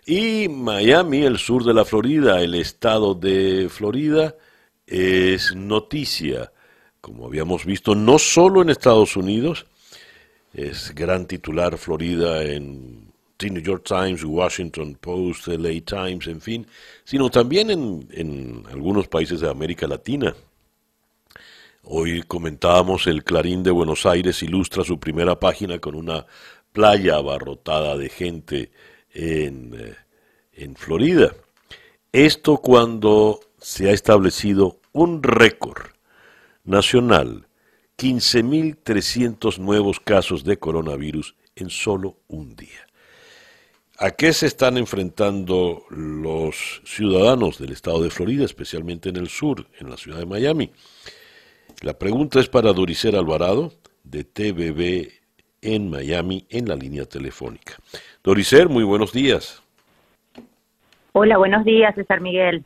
Y Miami, el sur de la Florida, el estado de Florida, es noticia, como habíamos visto, no solo en Estados Unidos, es gran titular Florida en New York Times, Washington Post, LA Times, en fin, sino también en, en algunos países de América Latina. Hoy comentábamos el Clarín de Buenos Aires ilustra su primera página con una playa abarrotada de gente en, eh, en Florida. Esto cuando se ha establecido un récord nacional, 15.300 nuevos casos de coronavirus en solo un día. ¿A qué se están enfrentando los ciudadanos del estado de Florida, especialmente en el sur, en la ciudad de Miami? La pregunta es para Doricer Alvarado, de TVB en Miami, en la línea telefónica. Doricer, muy buenos días. Hola, buenos días, César Miguel.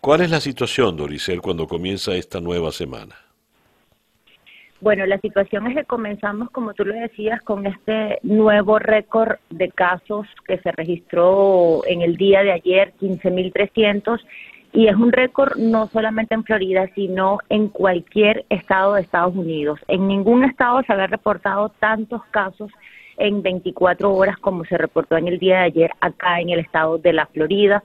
¿Cuál es la situación, Doricer, cuando comienza esta nueva semana? Bueno, la situación es que comenzamos, como tú lo decías, con este nuevo récord de casos que se registró en el día de ayer, 15.300, y es un récord no solamente en Florida, sino en cualquier estado de Estados Unidos. En ningún estado se había reportado tantos casos en 24 horas como se reportó en el día de ayer acá en el estado de la Florida.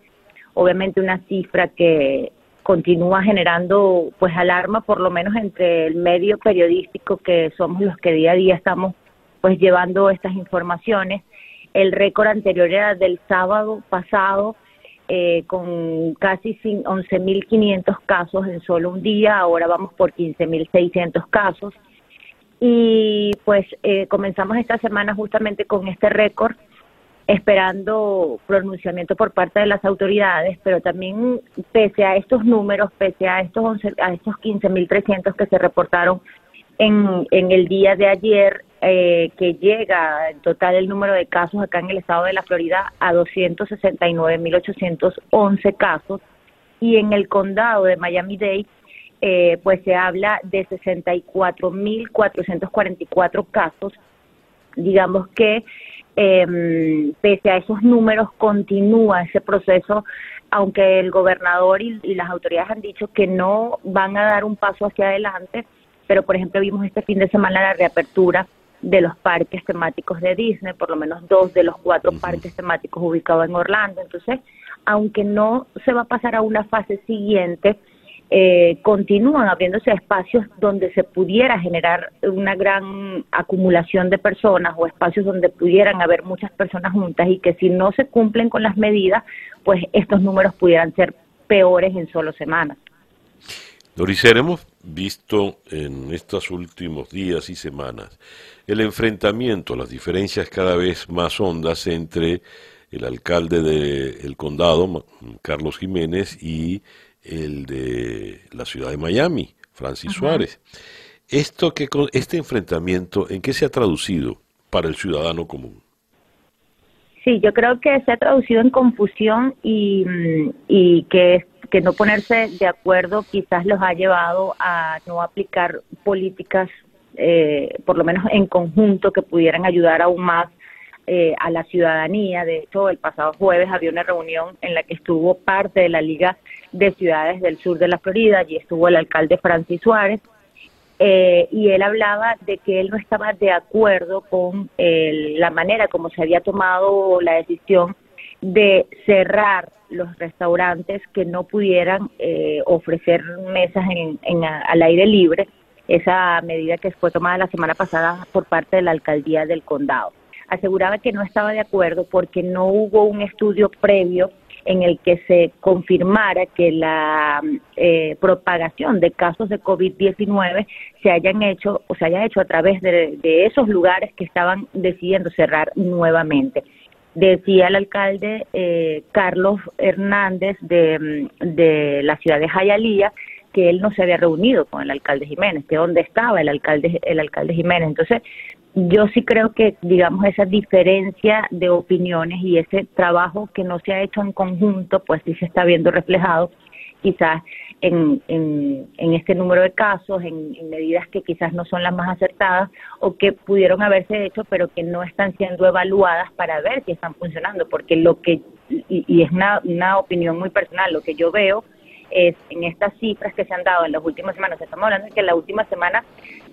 Obviamente una cifra que continúa generando pues alarma por lo menos entre el medio periodístico que somos los que día a día estamos pues llevando estas informaciones. El récord anterior era del sábado pasado eh, con casi 11.500 casos en solo un día, ahora vamos por 15.600 casos. Y pues eh, comenzamos esta semana justamente con este récord, esperando pronunciamiento por parte de las autoridades, pero también pese a estos números, pese a estos, 11, a estos 15.300 que se reportaron en, en el día de ayer, eh, que llega en total el número de casos acá en el estado de la Florida a 269.811 casos y en el condado de Miami-Dade eh, pues se habla de 64.444 casos. Digamos que eh, pese a esos números continúa ese proceso, aunque el gobernador y las autoridades han dicho que no van a dar un paso hacia adelante, pero por ejemplo vimos este fin de semana la reapertura de los parques temáticos de Disney, por lo menos dos de los cuatro parques temáticos ubicados en Orlando. Entonces, aunque no se va a pasar a una fase siguiente, eh, continúan abriéndose espacios donde se pudiera generar una gran acumulación de personas o espacios donde pudieran haber muchas personas juntas y que si no se cumplen con las medidas, pues estos números pudieran ser peores en solo semanas. Doricer, hemos visto en estos últimos días y semanas el enfrentamiento, las diferencias cada vez más hondas entre el alcalde del condado, Carlos Jiménez, y el de la ciudad de Miami, Francis Suárez. Esto que, este enfrentamiento, ¿en qué se ha traducido para el ciudadano común? Sí, yo creo que se ha traducido en confusión y, mm, y que, que no ponerse de acuerdo quizás los ha llevado a no aplicar políticas eh, por lo menos en conjunto, que pudieran ayudar aún más eh, a la ciudadanía. De hecho, el pasado jueves había una reunión en la que estuvo parte de la Liga de Ciudades del Sur de la Florida, allí estuvo el alcalde Francis Suárez, eh, y él hablaba de que él no estaba de acuerdo con la manera como se había tomado la decisión de cerrar los restaurantes que no pudieran eh, ofrecer mesas en, al aire libre, esa medida que fue tomada la semana pasada por parte de la alcaldía del condado. Aseguraba que no estaba de acuerdo porque no hubo un estudio previo en el que se confirmara que la eh, propagación de casos de COVID-19 se hayan hecho o se haya hecho a través de, esos lugares que estaban decidiendo cerrar nuevamente. Decía el alcalde eh, Carlos Hernández de, de la ciudad de Jayalía que él no se había reunido con el alcalde Jiménez, que dónde estaba el alcalde el alcalde Jiménez. Entonces, yo sí creo que, digamos, esa diferencia de opiniones y ese trabajo que no se ha hecho en conjunto, pues sí se está viendo reflejado quizás en, en, este número de casos, en, medidas que quizás no son las más acertadas o que pudieron haberse hecho, pero que no están siendo evaluadas para ver si están funcionando, porque lo que, y, es una, una opinión muy personal, lo que yo veo es en estas cifras que se han dado en las últimas semanas, estamos hablando de que en la última semana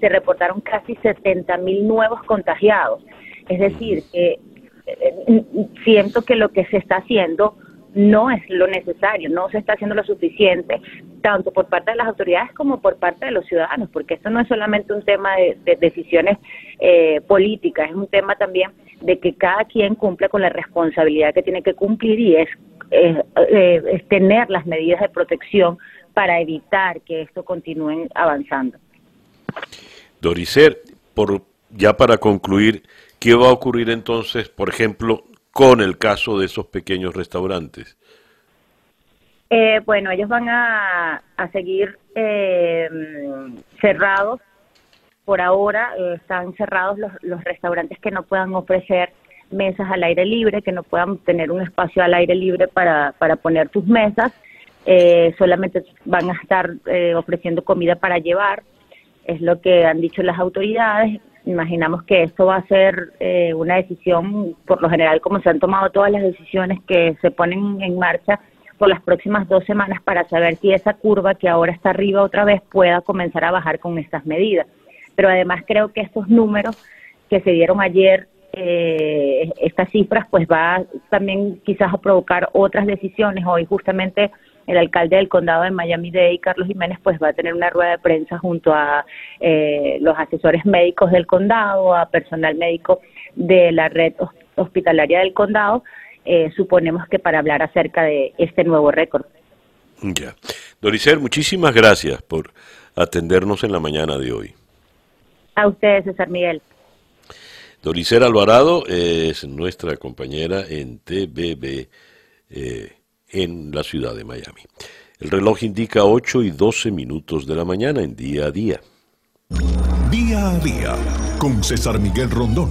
se reportaron casi 70 mil nuevos contagiados. Es decir, que eh, siento que lo que se está haciendo no es lo necesario, no se está haciendo lo suficiente, tanto por parte de las autoridades como por parte de los ciudadanos, porque esto no es solamente un tema de, decisiones eh, políticas, es un tema también de que cada quien cumpla con la responsabilidad que tiene que cumplir y es eh, es tener las medidas de protección para evitar que esto continúe avanzando. Doricer, por, ya para concluir, ¿qué va a ocurrir entonces, por ejemplo, con el caso de esos pequeños restaurantes? Eh, bueno, ellos van a, a seguir eh, cerrados. Por ahora están cerrados los, los restaurantes que no puedan ofrecer mesas al aire libre, que no puedan tener un espacio al aire libre para, para poner tus mesas. Eh, solamente van a estar eh, ofreciendo comida para llevar, es lo que han dicho las autoridades. Imaginamos que esto va a ser eh, una decisión, por lo general, como se han tomado todas las decisiones que se ponen en marcha por las próximas dos semanas para saber si esa curva que ahora está arriba otra vez pueda comenzar a bajar con estas medidas. Pero además creo que estos números que se dieron ayer eh, estas cifras, pues va también quizás a provocar otras decisiones. Hoy justamente el alcalde del condado de Miami-Dade, Carlos Jiménez, pues va a tener una rueda de prensa junto a eh, los asesores médicos del condado, a personal médico de la red hospitalaria del condado, eh, suponemos que para hablar acerca de este nuevo récord. Ya. Doricer, muchísimas gracias por atendernos en la mañana de hoy. A ustedes, César Miguel. Doricera Alvarado es nuestra compañera en TBB eh, en la ciudad de Miami. El reloj indica 8 y 12 minutos de la mañana en día a día. Día a día con César Miguel Rondón.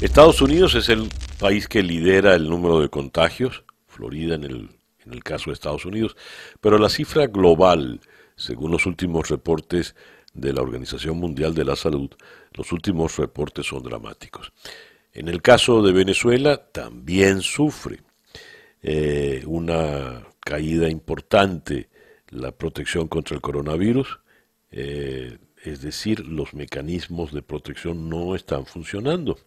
Estados Unidos es el país que lidera el número de contagios, Florida en el, en el caso de Estados Unidos, pero la cifra global, según los últimos reportes de la Organización Mundial de la Salud, los últimos reportes son dramáticos. En el caso de Venezuela también sufre eh, una caída importante la protección contra el coronavirus, eh, es decir, los mecanismos de protección no están funcionando.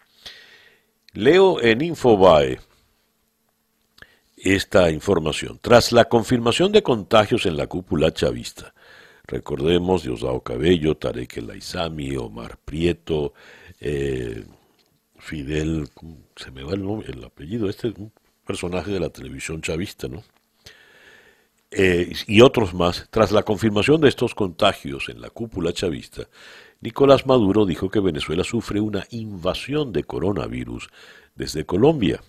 Leo en Infobae esta información. Tras la confirmación de contagios en la cúpula chavista, Recordemos Diosdado Cabello, Tarek El Aizami, Omar Prieto, eh, Fidel, se me va el, nombre, el apellido, este es un personaje de la televisión chavista, ¿no? Eh, y otros más, tras la confirmación de estos contagios en la cúpula chavista, Nicolás Maduro dijo que Venezuela sufre una invasión de coronavirus desde Colombia.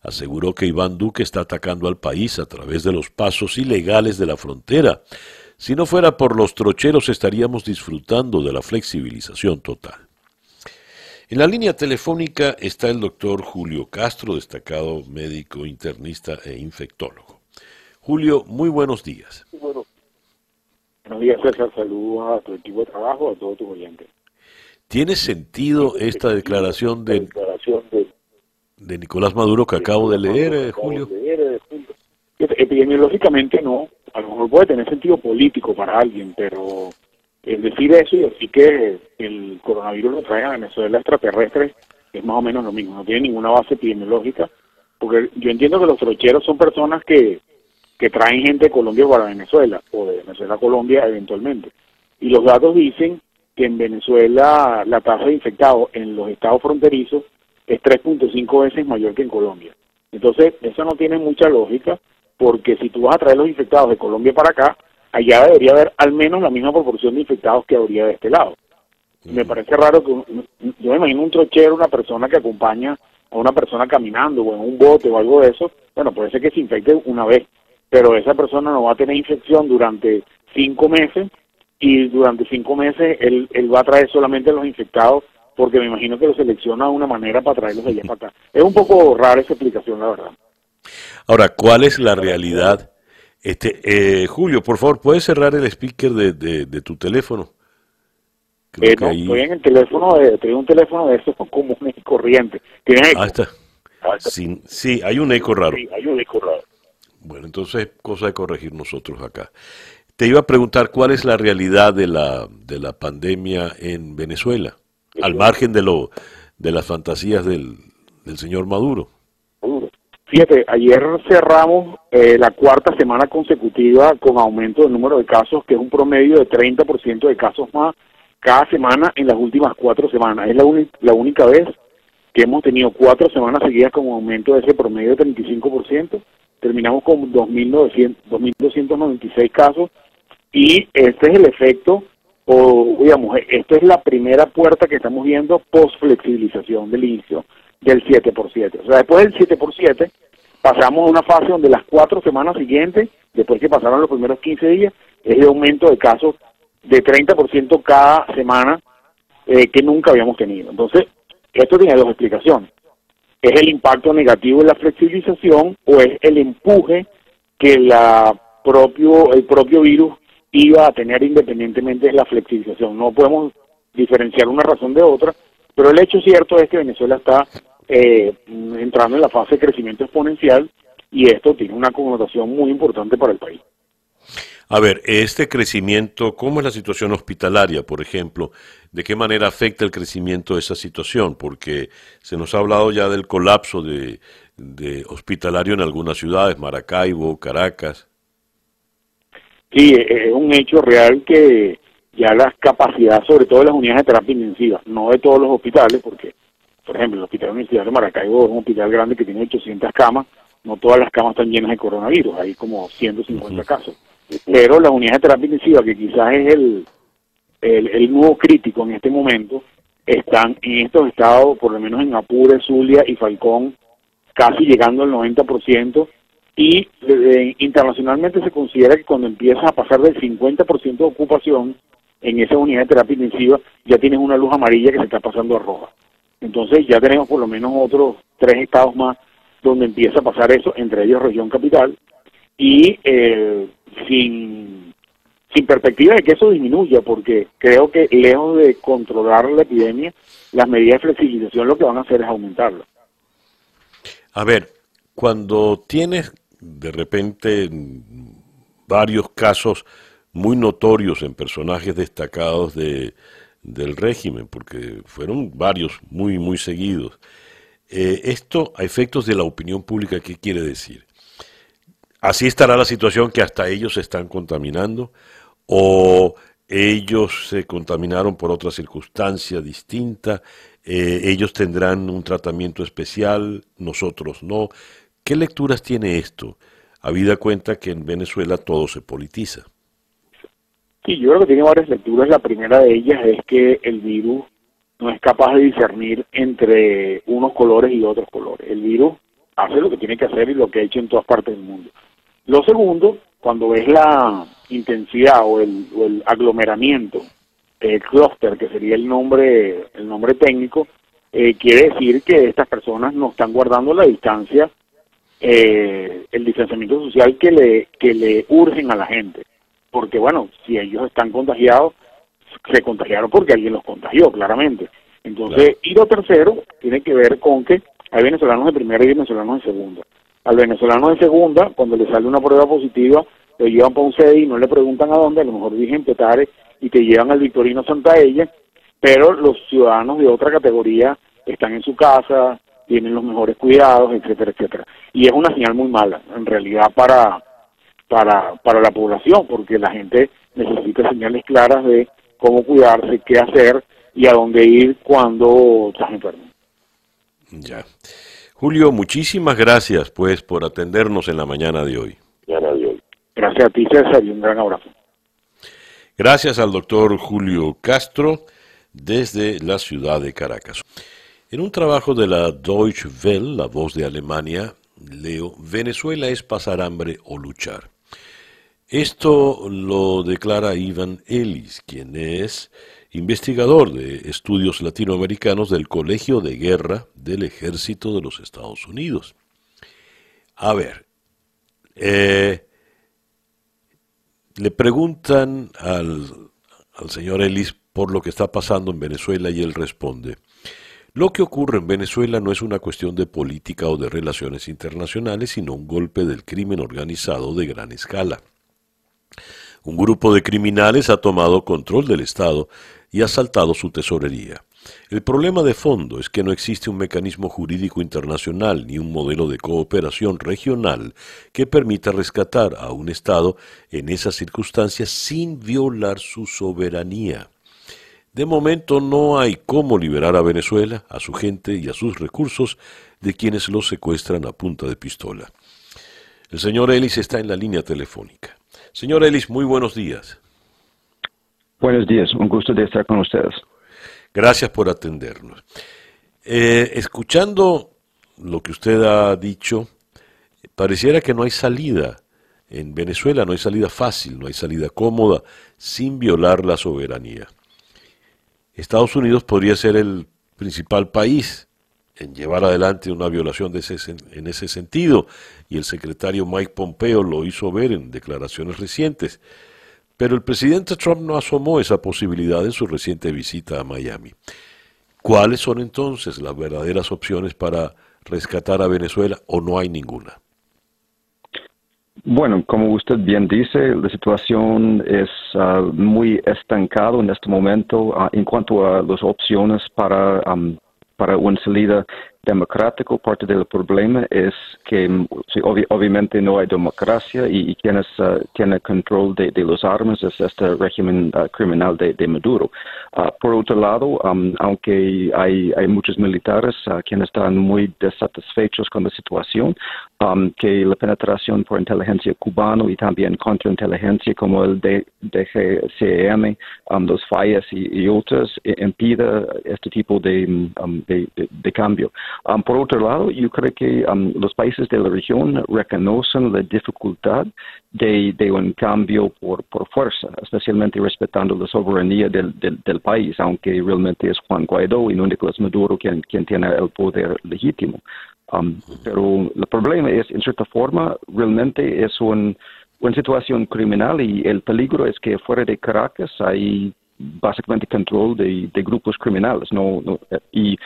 Aseguró que Iván Duque está atacando al país a través de los pasos ilegales de la frontera si no fuera por los trocheros estaríamos disfrutando de la flexibilización total. En la línea telefónica está el doctor Julio Castro, destacado médico internista e infectólogo. Julio, muy buenos días. Bueno, buenos días, César. Saludos a tu equipo de trabajo, a todos tus oyentes. ¿Tiene sentido esta declaración de, de Nicolás Maduro que acabo de leer, Julio? Epidemiológicamente no, a lo mejor puede tener sentido político para alguien, pero El decir eso y decir que el coronavirus lo trae a Venezuela extraterrestre es más o menos lo mismo, no tiene ninguna base epidemiológica, porque yo entiendo que los trocheros son personas que, que traen gente de Colombia para Venezuela, o de Venezuela a Colombia eventualmente. Y los datos dicen que en Venezuela la tasa de infectados en los estados fronterizos es 3.5 veces mayor que en Colombia. Entonces, eso no tiene mucha lógica, porque si tú vas a traer los infectados de Colombia para acá, allá debería haber al menos la misma proporción de infectados que habría de este lado. Me parece raro que, yo me imagino un trochero, una persona que acompaña a una persona caminando o en un bote o algo de eso, bueno, puede ser que se infecte una vez, pero esa persona no va a tener infección durante cinco meses y durante cinco meses él, él va a traer solamente a los infectados porque me imagino que lo selecciona de una manera para traerlos allá para acá. Es un poco rara esa explicación, la verdad. Ahora, ¿cuál es la realidad? Este, eh, Julio, por favor, ¿puedes cerrar el speaker de, de, tu teléfono? Eh, no, estoy en el teléfono, de, un teléfono de esos comunes y corrientes. Ah, está. Ah, Sí, sí, hay un eco raro. Sí, hay un eco raro. Bueno, entonces, cosa de corregir nosotros acá. Te iba a preguntar cuál es la realidad de la, de la pandemia en Venezuela, al margen de, lo, de las fantasías del, del señor Maduro. Fíjate, ayer cerramos eh, la cuarta semana consecutiva con aumento del número de casos, que es un promedio de 30% de casos más cada semana en las últimas cuatro semanas. Es la, la única vez que hemos tenido cuatro semanas seguidas con aumento de ese promedio de 35%. Terminamos con 2.296 casos y este es el efecto, o digamos, esto es la primera puerta que estamos viendo post flexibilización del inicio del 7 por 7. O sea, después del 7 por 7 pasamos a una fase donde las cuatro semanas siguientes, después que pasaron los primeros 15 días, es de aumento de casos de 30% cada semana eh, que nunca habíamos tenido. Entonces, esto tiene dos explicaciones. ¿Es el impacto negativo de la flexibilización o es el empuje que la propio, el propio virus iba a tener independientemente de la flexibilización? No podemos diferenciar una razón de otra, pero el hecho cierto es que Venezuela está eh, entrando en la fase de crecimiento exponencial y esto tiene una connotación muy importante para el país. A ver, este crecimiento, ¿cómo es la situación hospitalaria, por ejemplo? ¿De qué manera afecta el crecimiento de esa situación? Porque se nos ha hablado ya del colapso de, de hospitalario en algunas ciudades, Maracaibo, Caracas. Sí, es un hecho real que ya las capacidades, sobre todo de las unidades de terapia intensiva, no de todos los hospitales, porque por ejemplo, el Hospital Universitario de Maracaibo es un hospital grande que tiene 800 camas, no todas las camas están llenas de coronavirus, hay como 150 casos. Pero las unidades de terapia intensiva, que quizás es el, el, nuevo crítico en este momento, están en estos estados, por lo menos en Apure, Zulia y Falcón, casi llegando al 90%, y eh, internacionalmente se considera que cuando empiezas a pasar del 50% de ocupación en esa unidad de terapia intensiva, ya tienes una luz amarilla que se está pasando a roja. Entonces ya tenemos por lo menos otros tres estados más donde empieza a pasar eso, entre ellos región capital, y eh, sin, perspectiva de que eso disminuya, porque creo que lejos de controlar la epidemia, las medidas de flexibilización lo que van a hacer es aumentarla. A ver, cuando tienes de repente varios casos muy notorios en personajes destacados de, del régimen, porque fueron varios muy, muy seguidos. Eh, esto a efectos de la opinión pública, ¿qué quiere decir? ¿Así estará la situación que hasta ellos se están contaminando? ¿O ellos se contaminaron por otra circunstancia distinta? Eh, ¿Ellos tendrán un tratamiento especial? ¿Nosotros no? ¿Qué lecturas tiene esto? Habida cuenta que en Venezuela todo se politiza. Sí, yo creo que tiene varias lecturas. La primera de ellas es que el virus no es capaz de discernir entre unos colores y otros colores. El virus hace lo que tiene que hacer y lo que ha hecho en todas partes del mundo. Lo segundo, cuando ves la intensidad o el, el aglomeramiento, el clúster, que sería el nombre, el nombre técnico, eh, quiere decir que estas personas no están guardando la distancia, eh, el distanciamiento social que le, que le urgen a la gente porque bueno, si ellos están contagiados, se contagiaron porque alguien los contagió, claramente. Entonces, y lo tercero tiene que ver con que hay venezolanos de primera y venezolanos de segunda. Al venezolano de segunda, cuando le sale una prueba positiva, lo llevan para un y no le preguntan a dónde, a lo mejor dije en Petare y te llevan al Victorino Santa Ella, pero los ciudadanos de otra categoría están en su casa, tienen los mejores cuidados, etcétera, etcétera. Y es una señal muy mala, en realidad, para, para, para la población, porque la gente necesita señales claras de cómo cuidarse, qué hacer y a dónde ir cuando estás enfermo. Ya. Julio, muchísimas gracias pues por atendernos en la mañana de hoy. Gracias a ti, César, y un gran abrazo. Gracias al doctor Julio Castro desde la ciudad de Caracas. En un trabajo de la Deutsche Welle, la voz de Alemania, leo, Venezuela es pasar hambre o luchar. Esto lo declara Ivan Ellis, quien es investigador de estudios latinoamericanos del Colegio de Guerra del Ejército de los Estados Unidos. A ver, eh, le preguntan al, al señor Ellis por lo que está pasando en Venezuela y él responde, lo que ocurre en Venezuela no es una cuestión de política o de relaciones internacionales, sino un golpe del crimen organizado de gran escala. Un grupo de criminales ha tomado control del Estado y ha asaltado su tesorería. El problema de fondo es que no existe un mecanismo jurídico internacional ni un modelo de cooperación regional que permita rescatar a un Estado en esas circunstancias sin violar su soberanía. De momento no hay cómo liberar a Venezuela, a su gente y a sus recursos de quienes los secuestran a punta de pistola. El señor Ellis está en la línea telefónica. Señor Ellis, muy buenos días. Buenos días, un gusto de estar con ustedes. Gracias por atendernos. Eh, escuchando lo que usted ha dicho, pareciera que no hay salida. En Venezuela no hay salida fácil, no hay salida cómoda, sin violar la soberanía. Estados Unidos podría ser el principal país en llevar adelante una violación de ese, en ese sentido, y el secretario Mike Pompeo lo hizo ver en declaraciones recientes. Pero el presidente Trump no asomó esa posibilidad en su reciente visita a Miami. ¿Cuáles son entonces las verdaderas opciones para rescatar a Venezuela o no hay ninguna? Bueno, como usted bien dice, la situación es ah, muy estancada en este momento ah, en cuanto a las opciones para, para una salida democrático, parte del problema es que obviamente no hay democracia y, quienes uh, tienen control de, los armas es este régimen uh, criminal de, Maduro. Uh, por otro lado, um, aunque hay, hay muchos militares quienes están muy desatisfechos con la situación, que la penetración por inteligencia cubano y también contrainteligencia como el DGCM, um, los fallas y, otros, eh, impide este tipo de, de cambio. Um, por otro lado, yo creo que um, los países de la región reconocen la dificultad de, un cambio por, fuerza, especialmente respetando la soberanía del, país, aunque realmente es Juan Guaidó y no Nicolás Maduro quien, tiene el poder legítimo. Um, pero el problema es, en cierta forma, realmente es una situación criminal y el peligro es que fuera de Caracas hay básicamente control de, grupos criminales. No, y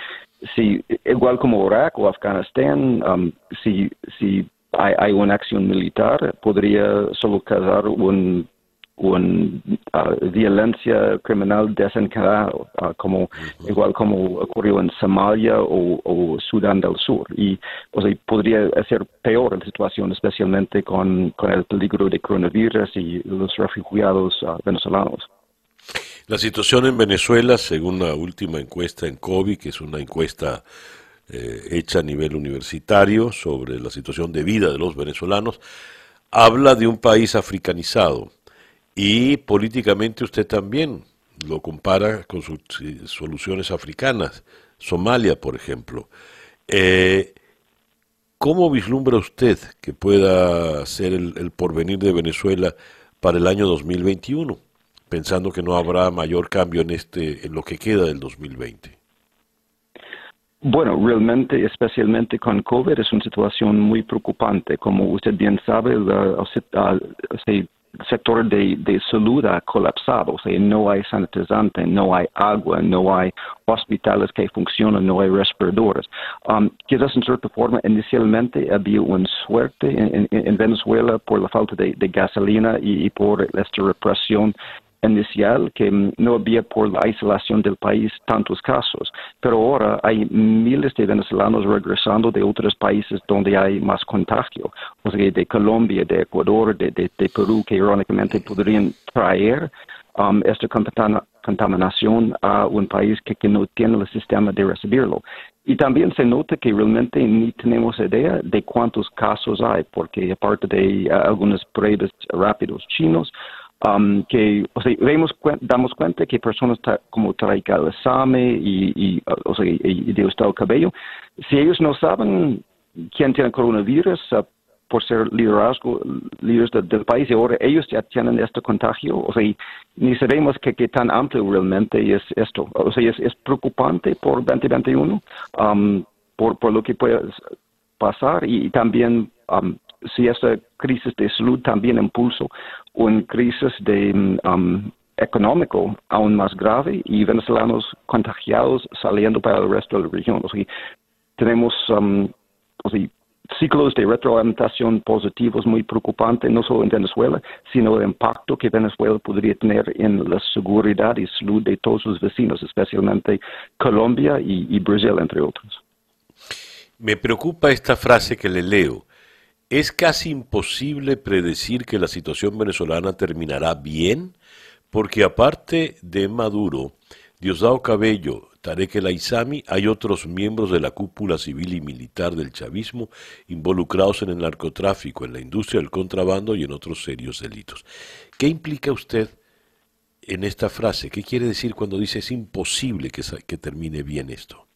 si, igual como Irak o Afganistán, um, si, si hay, una acción militar, podría solo quedar un, una uh, violencia criminal desencadenada, uh, como, igual como ocurrió en Somalia o, Sudán del Sur. Y pues, podría ser peor la situación, especialmente con, con el peligro de coronavirus y los refugiados uh, venezolanos. La situación en Venezuela, según la última encuesta en COVID, que es una encuesta eh, hecha a nivel universitario sobre la situación de vida de los venezolanos, habla de un país africanizado y políticamente usted también lo compara con sus soluciones africanas, Somalia, por ejemplo. Eh, ¿Cómo vislumbra usted que pueda ser el, el porvenir de Venezuela para el año 2021? Pensando que no habrá mayor cambio en este en lo que queda del 2020? Bueno, realmente, especialmente con COVID, es una situación muy preocupante. Como usted bien sabe, sector de, de, salud ha colapsado, o sea, no hay sanitizante, no hay agua, no hay hospitales que funcionan, no hay respiradores. Um, quizás en cierta forma inicialmente había una suerte en, en, Venezuela por la falta de, de gasolina y, y, por esta represión inicial que no había por la aislación del país tantos casos, pero ahora hay miles de venezolanos regresando de otros países donde hay más contagio, o sea, de Colombia, de Ecuador, de, Perú, que irónicamente podrían traer um, esta contaminación a un país que, no tiene el sistema de recibirlo. Y también se nota que realmente ni tenemos idea de cuántos casos hay, porque aparte de uh, algunas pruebas rápidos chinos, Um, que o sea, vemos, damos cuenta que personas como Taika Same y, y, o sea, y, y Estado Cabello, si ellos no saben quién tiene coronavirus uh, por ser liderazgo, líderes del país, y ahora ellos ya tienen este contagio, o sea, ni sabemos qué tan amplio realmente es esto. O sea, es, es preocupante por 2021, um, por, por lo que puede pasar y también um, si esta crisis de salud también impulsa una crisis de um, económico aún más grave y venezolanos contagiados saliendo para el resto de la región. O sea, tenemos um, ciclos de retroalimentación positivos muy preocupantes, no solo en Venezuela, sino el impacto que Venezuela podría tener en la seguridad y salud de todos sus vecinos, especialmente Colombia y, y Brasil, entre otros. Me preocupa esta frase que le leo. Es casi imposible predecir que la situación venezolana terminará bien, porque aparte de Maduro, Diosdado Cabello, Tarek El Aizami, hay otros miembros de la cúpula civil y militar del chavismo involucrados en el narcotráfico, en la industria del contrabando y en otros serios delitos. ¿Qué implica usted en esta frase? ¿Qué quiere decir cuando dice es imposible que, que termine bien esto?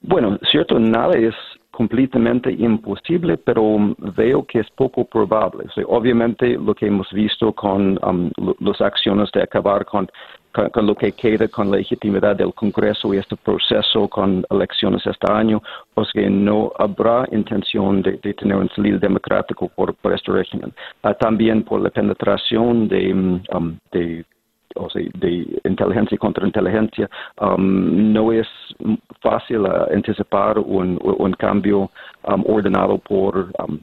Bueno, cierto, nada es completamente imposible, pero veo que es poco probable. obviamente lo que hemos visto con um, las acciones de acabar con, lo que queda con la legitimidad del Congreso y este proceso con elecciones este año, pues que no habrá intención de, tener un salida democrático por, por este régimen. Ah, también por la penetración de, um, de o sea, de inteligencia contra inteligencia, um, no es fácil uh, anticipar un, un cambio um, ordenado por um,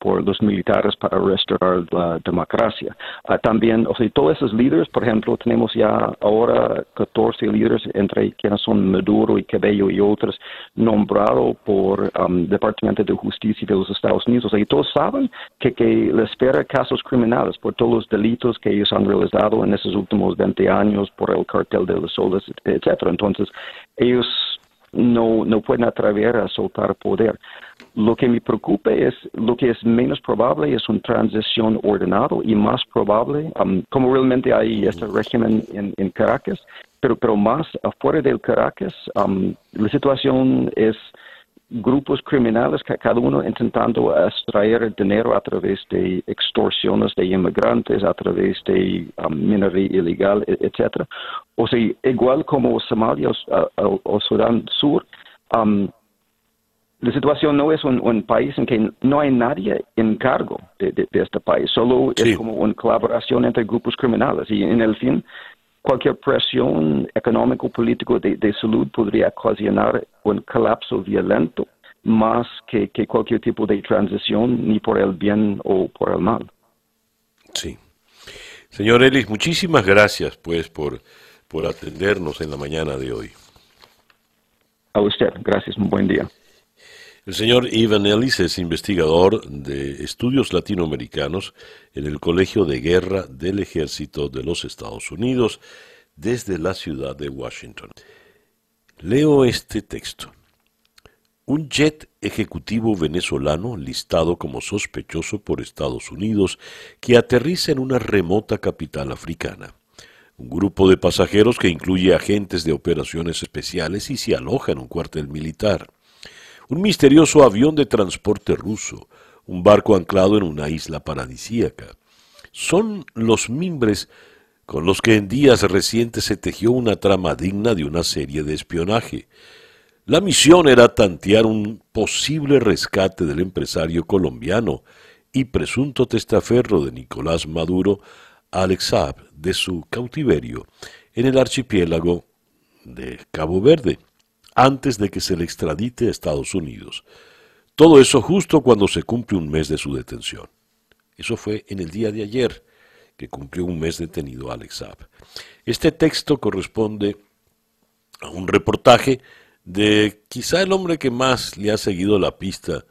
por los militares para restaurar la democracia. Ah, también, o sea, todos esos líderes, por ejemplo, tenemos ya ahora 14 líderes, entre quienes son Maduro y Cabello y otros, nombrados por el um, Departamento de Justicia de los Estados Unidos. O sea, y todos saben que, que les espera casos criminales por todos los delitos que ellos han realizado en esos últimos 20 años por el cartel de los soles, etcétera. Entonces, ellos no, no pueden atrever a soltar poder. Lo que me preocupa es, lo que es menos probable es una transición ordenada y más probable, um, como realmente hay este régimen en, Caracas, pero, pero más afuera del Caracas, um, la situación es grupos criminales, cada uno intentando extraer dinero a través de extorsiones de inmigrantes, a través de um, minería ilegal, e, etc. O sea, igual como Somalia o, Sudán Sur, la situación no es un, país en que no hay nadie en cargo de, este país, solo es como una colaboración entre grupos criminales y en el fin cualquier presión económico político de, salud podría ocasionar un colapso violento más que, cualquier tipo de transición ni por el bien o por el mal. Sí. Señor Ellis, muchísimas gracias pues por, por atendernos en la mañana de hoy. A usted, gracias, un buen día. El señor Ivan Ellis es investigador de estudios latinoamericanos en el Colegio de Guerra del Ejército de los Estados Unidos desde la ciudad de Washington. Leo este texto. Un jet ejecutivo venezolano listado como sospechoso por Estados Unidos que aterriza en una remota capital africana. Un grupo de pasajeros que incluye agentes de operaciones especiales y se aloja en un cuartel militar un misterioso avión de transporte ruso, un barco anclado en una isla paradisíaca. Son los mimbres con los que en días recientes se tejió una trama digna de una serie de espionaje. La misión era tantear un posible rescate del empresario colombiano y presunto testaferro de Nicolás Maduro, Alex Saab, de su cautiverio en el archipiélago de Cabo Verde, antes de que se le extradite a Estados Unidos. Todo eso justo cuando se cumple un mes de su detención. Eso fue en el día de ayer, que cumplió un mes detenido Alex Saab. Este texto corresponde a un reportaje de quizá el hombre que más le ha seguido la pista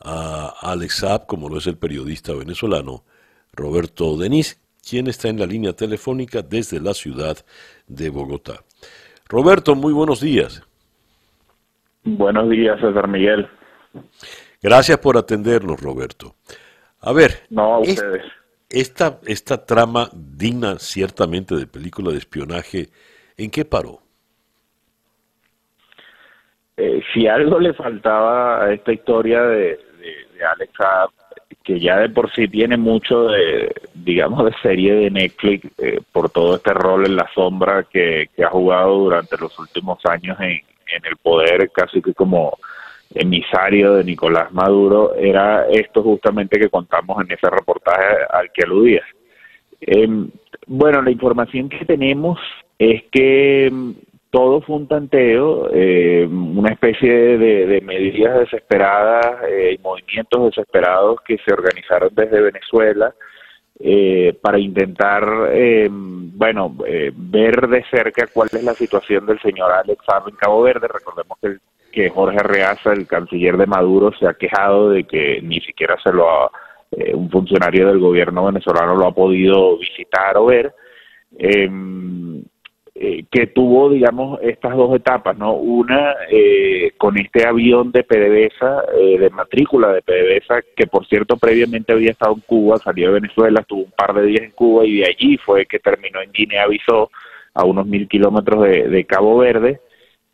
a Alex Saab, como lo es el periodista venezolano Roberto Denis, quien está en la línea telefónica desde la ciudad de Bogotá. Roberto, muy buenos días. Buenos días, César Miguel. Gracias por atendernos, Roberto. A ver, no, a ustedes. Esta, esta trama digna ciertamente de película de espionaje, ¿en qué paró? Eh, si algo le faltaba a esta historia de, de, Alex que ya de por sí tiene mucho de, digamos, de serie de Netflix eh, por todo este rol en la sombra que, que ha jugado durante los últimos años en, en el poder, casi que como emisario de Nicolás Maduro, era esto justamente que contamos en ese reportaje al que aludías. Em, bueno, la información que tenemos es que em, todo fue un tanteo, eh, una especie de, medidas desesperadas eh, y movimientos desesperados que se organizaron desde Venezuela eh, para intentar, bueno, ver de cerca cuál es la situación del señor Alex en Cabo Verde. Recordemos que, Jorge Reaza, el canciller de Maduro, se ha quejado de que ni siquiera se lo ha, un funcionario del gobierno venezolano lo ha podido visitar o ver. Eh, eh, que tuvo, digamos, estas dos etapas, ¿no? Una eh, con este avión de PDVSA, eh, de matrícula de PDVSA, que por cierto previamente había estado en Cuba, salió de Venezuela, estuvo un par de días en Cuba y de allí fue que terminó en Guinea-Bissau, a unos mil kilómetros de, Cabo Verde,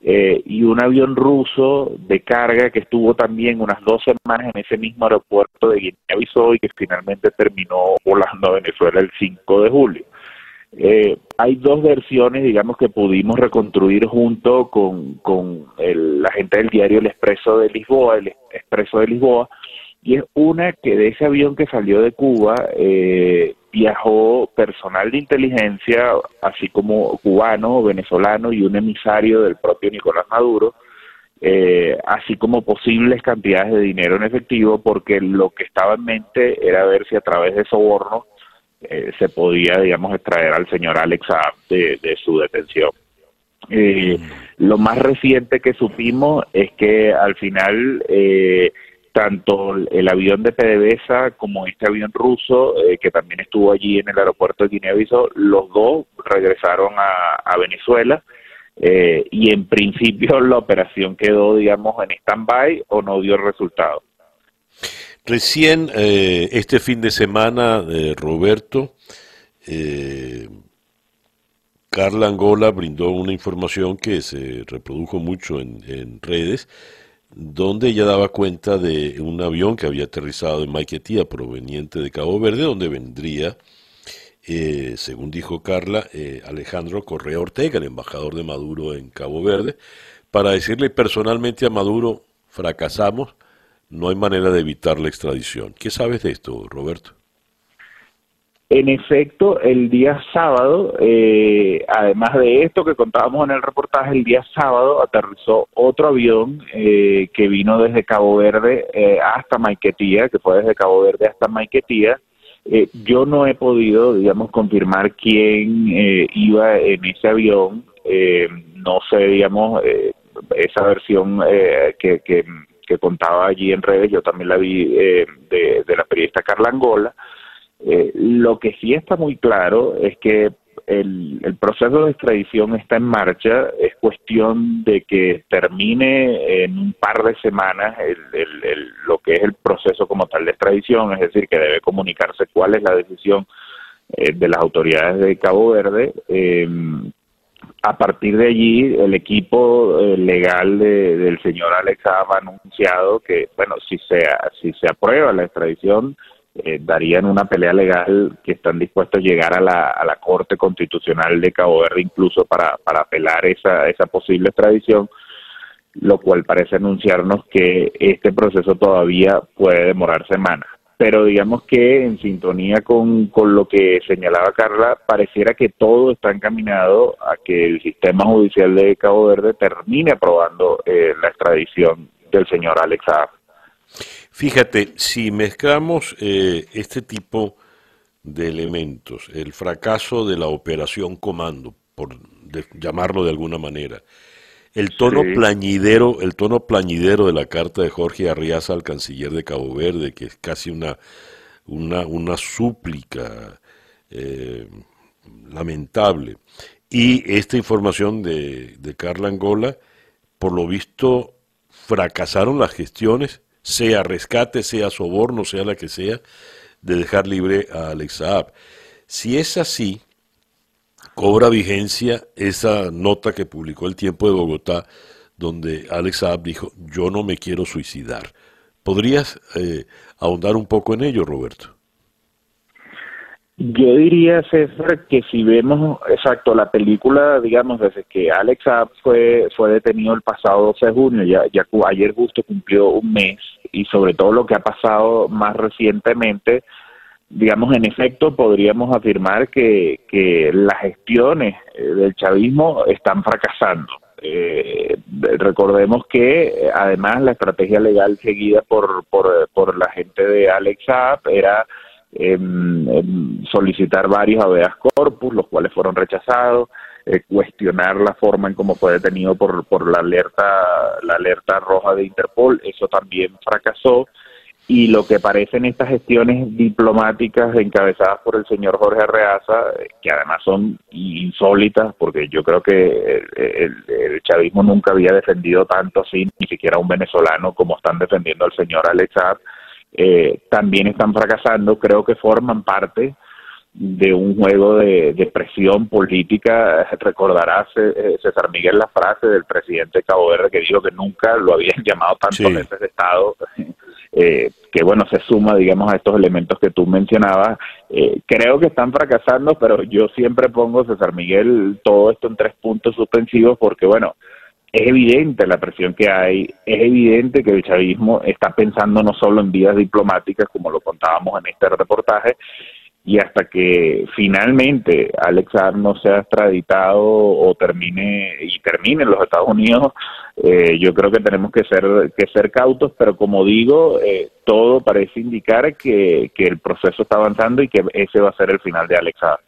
y un avión ruso de carga que estuvo también unas dos semanas en ese mismo aeropuerto de Guinea-Bissau y que finalmente terminó volando a Venezuela el 5 de julio. Eh, hay dos versiones, digamos, que pudimos reconstruir junto con, con la gente del diario El Expreso de Lisboa, el Expreso de Lisboa, y es una que de ese avión que salió de Cuba eh, viajó personal de inteligencia, así como cubano, venezolano y un emisario del propio Nicolás Maduro, eh, así como posibles cantidades de dinero en efectivo, porque lo que estaba en mente era ver si a través de sobornos eh, se podía, digamos, extraer al señor Alex de, su detención. Eh, lo más reciente que supimos es que al final eh, tanto el avión de PDVSA como este avión ruso, que también estuvo allí en el aeropuerto de Guinea-Bissau, los dos regresaron a, a Venezuela y en principio la operación quedó, digamos, en stand-by o no dio resultado. Recién eh, este fin de semana, eh, Roberto, eh, Carla Angola brindó una información que se reprodujo mucho en, redes, donde ella daba cuenta de un avión que había aterrizado en Maiquetía proveniente de Cabo Verde, donde vendría, según dijo Carla, Alejandro Correa Ortega, el embajador de Maduro en Cabo Verde, para decirle personalmente a Maduro, fracasamos, no hay manera de evitar la extradición. ¿Qué sabes de esto, Roberto? En efecto, el día sábado, eh, además de esto que contábamos en el reportaje, el día sábado aterrizó otro avión eh, que vino desde Cabo Verde eh, hasta Maiquetía, que fue desde Cabo Verde hasta Maiquetía. yo no he podido, digamos, confirmar quién iba en ese avión. no sé, digamos, esa versión que, que que contaba allí en redes, yo también la vi eh, de, la periodista Carla Angola. Eh, lo que sí está muy claro es que el, proceso de extradición está en marcha, es cuestión de que termine en un par de semanas lo que es el proceso como tal de extradición, es decir, que debe comunicarse cuál es la decisión eh, de las autoridades de Cabo Verde a partir de allí, el equipo eh, legal del señor Alex ha anunciado que, bueno, si se, si se aprueba la extradición, eh, darían una pelea legal que están dispuestos a llegar a la, a la Corte Constitucional de Cabo Verde incluso para, para apelar esa, esa posible extradición, lo cual parece anunciarnos que este proceso todavía puede demorar semanas. Pero digamos que en sintonía con, con lo que señalaba Carla, pareciera que todo está encaminado a que el sistema judicial de Cabo Verde termine aprobando eh, la extradición del señor Alex Saab. Fíjate, si mezclamos eh, este tipo de elementos, el fracaso de la operación comando, por llamarlo de alguna manera, el tono plañidero, el tono plañidero de la carta de Jorge Arriaza al canciller de Cabo Verde, que es casi una, una, una súplica eh, lamentable. Y esta información de, de Carla Angola, por lo visto, fracasaron las gestiones, sea rescate, sea soborno, sea la que sea, de dejar libre a Alex Saab. Si es así, cobra vigencia esa nota que publicó el Tiempo de Bogotá, donde Alex Saab dijo, yo no me quiero suicidar. ¿Podrías eh, ahondar un poco en ello, Roberto? Yo diría, César, que si vemos, exacto, la película, digamos, desde que Alex Saab fue, fue detenido el pasado 12 de junio, ya, ya ayer justo cumplió un mes, y sobre todo lo que ha pasado más recientemente, digamos, en efecto, podríamos afirmar que, que las gestiones eh, del chavismo están fracasando. Eh, recordemos que además la estrategia legal seguida por, por, por la gente de Alex Saab era em, solicitar varios habeas corpus, los cuales fueron rechazados, eh, cuestionar la forma en cómo fue detenido por, por la alerta la alerta roja de Interpol, eso también fracasó y lo que parecen estas gestiones diplomáticas encabezadas por el señor Jorge Arreaza, que además son insólitas, porque yo creo que el, chavismo nunca había defendido tanto así, ni siquiera un venezolano como están defendiendo al señor Alex eh, también están fracasando, creo que forman parte de un juego de, presión política. Recordarás, eh, César Miguel, la frase del presidente Cabo Verde que dijo que nunca lo habían llamado tanto veces de Estado, eh, que bueno, se suma, digamos, a estos elementos que tú mencionabas. Eh, creo que están fracasando, pero yo siempre pongo, César Miguel, todo esto en tres puntos suspensivos porque, bueno, es evidente la presión que hay, es evidente que el chavismo está pensando no solo en vías diplomáticas, como lo contábamos en este reportaje, y hasta que finalmente Alex Saab no sea extraditado o termine y termine en los Estados Unidos, eh, yo creo que tenemos que ser que ser cautos, pero como digo, eh, todo parece indicar que, que, el proceso está avanzando y que ese va a ser el final de Alex Saab.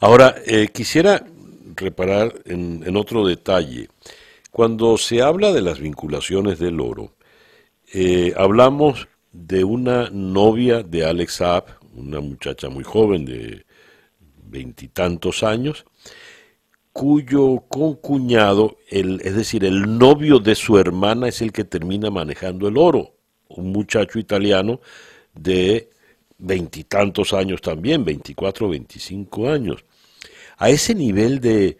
Ahora, eh, quisiera reparar en, en, otro detalle. Cuando se habla de las vinculaciones del oro, hablamos de una novia de Alex Saab, una muchacha muy joven de veintitantos años, cuyo concuñado, el, es decir, el novio de su hermana es el que termina manejando el oro, un muchacho italiano de veintitantos años también, veinticuatro, veinticinco años. A ese nivel de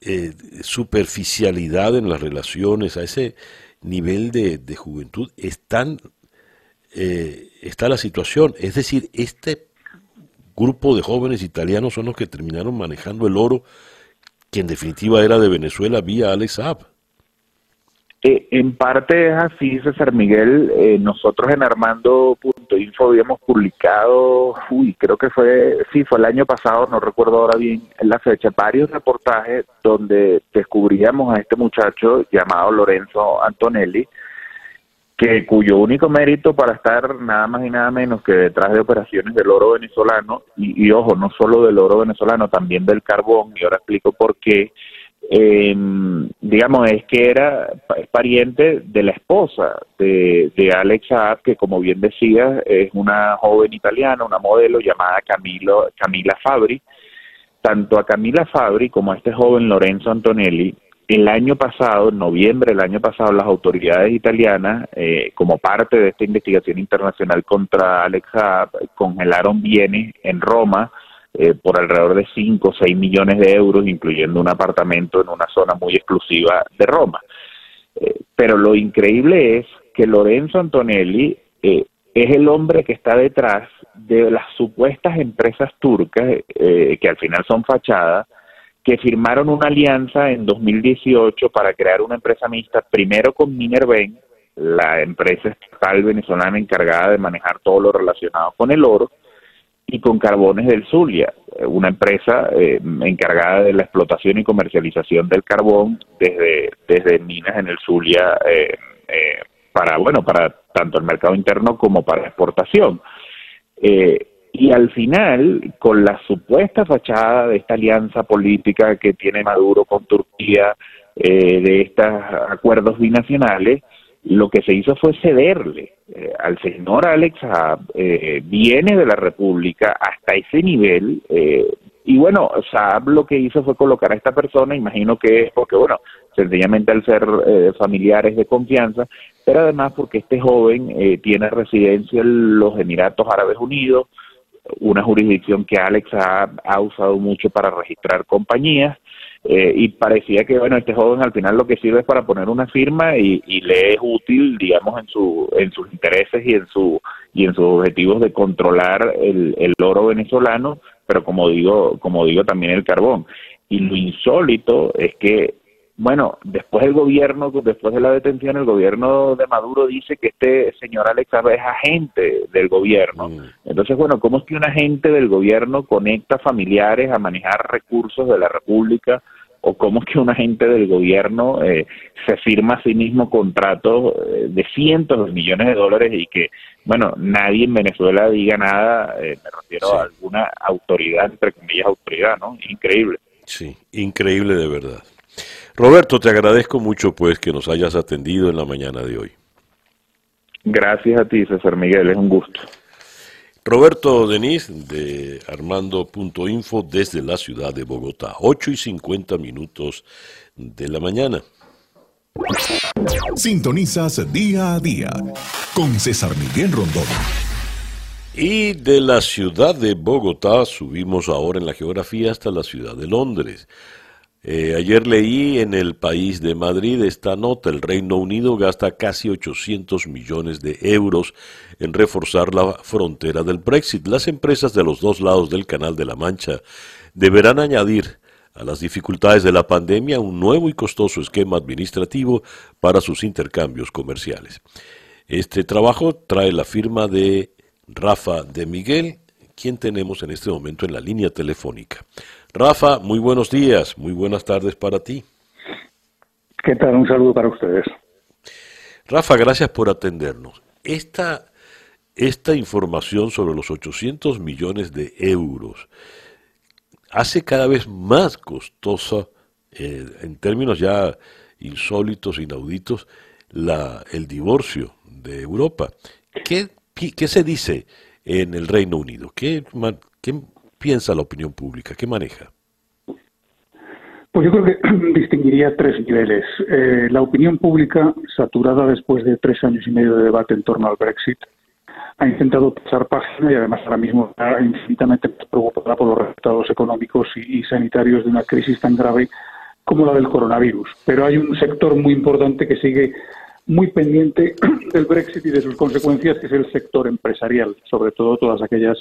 eh, superficialidad en las relaciones, a ese nivel de, de juventud, están eh, está la situación. Es decir, este grupo de jóvenes italianos son los que terminaron manejando el oro, que en definitiva era de Venezuela vía Alex Saab. Eh, en parte es así, César Miguel. Eh, nosotros en Armando.info habíamos publicado, uy, creo que fue, sí, fue el año pasado, no recuerdo ahora bien la fecha, varios reportajes donde descubríamos a este muchacho llamado Lorenzo Antonelli, que cuyo único mérito para estar nada más y nada menos que detrás de operaciones del oro venezolano, y, ojo, no solo del oro venezolano, también del carbón, y ahora explico por qué, em, digamos, es que era es pariente de la esposa de, de Alex Saab, que como bien decía, es una joven italiana, una modelo llamada Camilo, Camila Fabri. Tanto a Camila Fabri como a este joven Lorenzo Antonelli el año pasado, en noviembre del año pasado, las autoridades italianas, eh, como parte de esta investigación internacional contra Alex Saab, congelaron bienes en Roma eh, por alrededor de 5 o 6 millones de euros, incluyendo un apartamento en una zona muy exclusiva de Roma. Eh, pero lo increíble es que Lorenzo Antonelli es el hombre que está detrás de las supuestas empresas turcas, que al final son fachadas, que firmaron una alianza en 2018 para crear una empresa mixta, primero con Minerven la empresa estatal venezolana encargada de manejar todo lo relacionado con el oro, y con Carbones del Zulia, una empresa eh, encargada de la explotación y comercialización del carbón desde, desde minas en el Zulia eh, eh, para, bueno, para tanto el mercado interno como para exportación. Y al final, con la supuesta fachada de esta alianza política que tiene Maduro con Turquía, de estos acuerdos binacionales, lo que se hizo fue cederle eh, al señor Alex eh, viene de la República hasta ese nivel. Eh, y bueno, Saab lo que hizo fue colocar a esta persona, imagino que es porque, bueno, sencillamente al ser familiares de confianza, pero además porque este joven tiene residencia en los Emiratos Árabes Unidos, una jurisdicción que Alex ha usado mucho para registrar compañías eh, y parecía que bueno este joven al final lo que sirve es para poner una firma y, le es útil digamos en su en sus intereses y en su y en sus objetivos de controlar el, el oro venezolano pero como digo como digo también el carbón. Y lo insólito es que bueno, después el gobierno, después de la detención, el gobierno de Maduro dice que este señor Alex es agente del gobierno. Mm. Entonces, bueno, ¿cómo es que un agente del gobierno conecta familiares a manejar recursos de la República o cómo es que un agente del gobierno eh, se firma a sí mismo contratos eh, de cientos de millones de dólares y que, bueno, nadie en Venezuela diga nada, eh, me refiero a alguna autoridad, entre comillas, autoridad, ¿no? Increíble. Sí, increíble de verdad. Roberto, te agradezco mucho pues que nos hayas atendido en la mañana de hoy. Gracias a ti, César Miguel, es un gusto. Roberto Denis de Armando.info desde la ciudad de Bogotá, 8 y 50 minutos de la mañana. Sintonizas día a día con César Miguel Rondón. Y de la ciudad de Bogotá subimos ahora en la geografía hasta la ciudad de Londres. Eh, ayer leí en el país de Madrid esta nota, el Reino Unido gasta casi 800 millones de euros en reforzar la frontera del Brexit. Las empresas de los dos lados del Canal de la Mancha deberán añadir a las dificultades de la pandemia un nuevo y costoso esquema administrativo para sus intercambios comerciales. Este trabajo trae la firma de Rafa de Miguel, quien tenemos en este momento en la línea telefónica. Rafa, muy buenos días, muy buenas tardes para ti. ¿Qué tal? Un saludo para ustedes. Rafa, gracias por atendernos. Esta, esta información sobre los 800 millones de euros hace cada vez más costosa, eh, en términos ya insólitos, inauditos, la, el divorcio de Europa. ¿Qué, ¿Qué, se dice en el Reino Unido? ¿Qué, qué piensa la opinión pública? ¿Qué maneja? Pues yo creo que distinguiría tres niveles. Eh, la opinión pública, saturada después de tres años y medio de debate en torno al Brexit, ha intentado pasar página y además ahora mismo está infinitamente preocupada por los resultados económicos y, sanitarios de una crisis tan grave como la del coronavirus. Pero hay un sector muy importante que sigue muy pendiente del Brexit y de sus consecuencias, que es el sector empresarial, sobre todo todas aquellas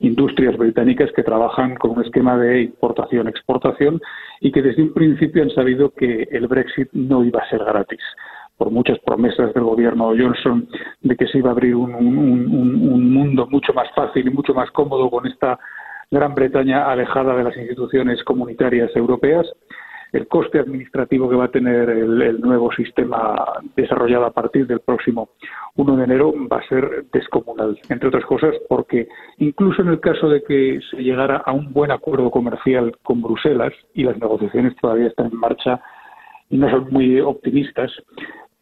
industrias británicas que trabajan con un esquema de importación-exportación y que desde un principio han sabido que el Brexit no iba a ser gratis. Por muchas promesas del gobierno Johnson de que se iba a abrir un, un mundo mucho más fácil y mucho más cómodo con esta Gran Bretaña alejada de las instituciones comunitarias europeas el coste administrativo que va a tener el, nuevo sistema desarrollado a partir del próximo 1 de enero va a ser descomunal, entre otras cosas porque incluso en el caso de que se llegara a un buen acuerdo comercial con Bruselas y las negociaciones todavía están en marcha y no son muy optimistas,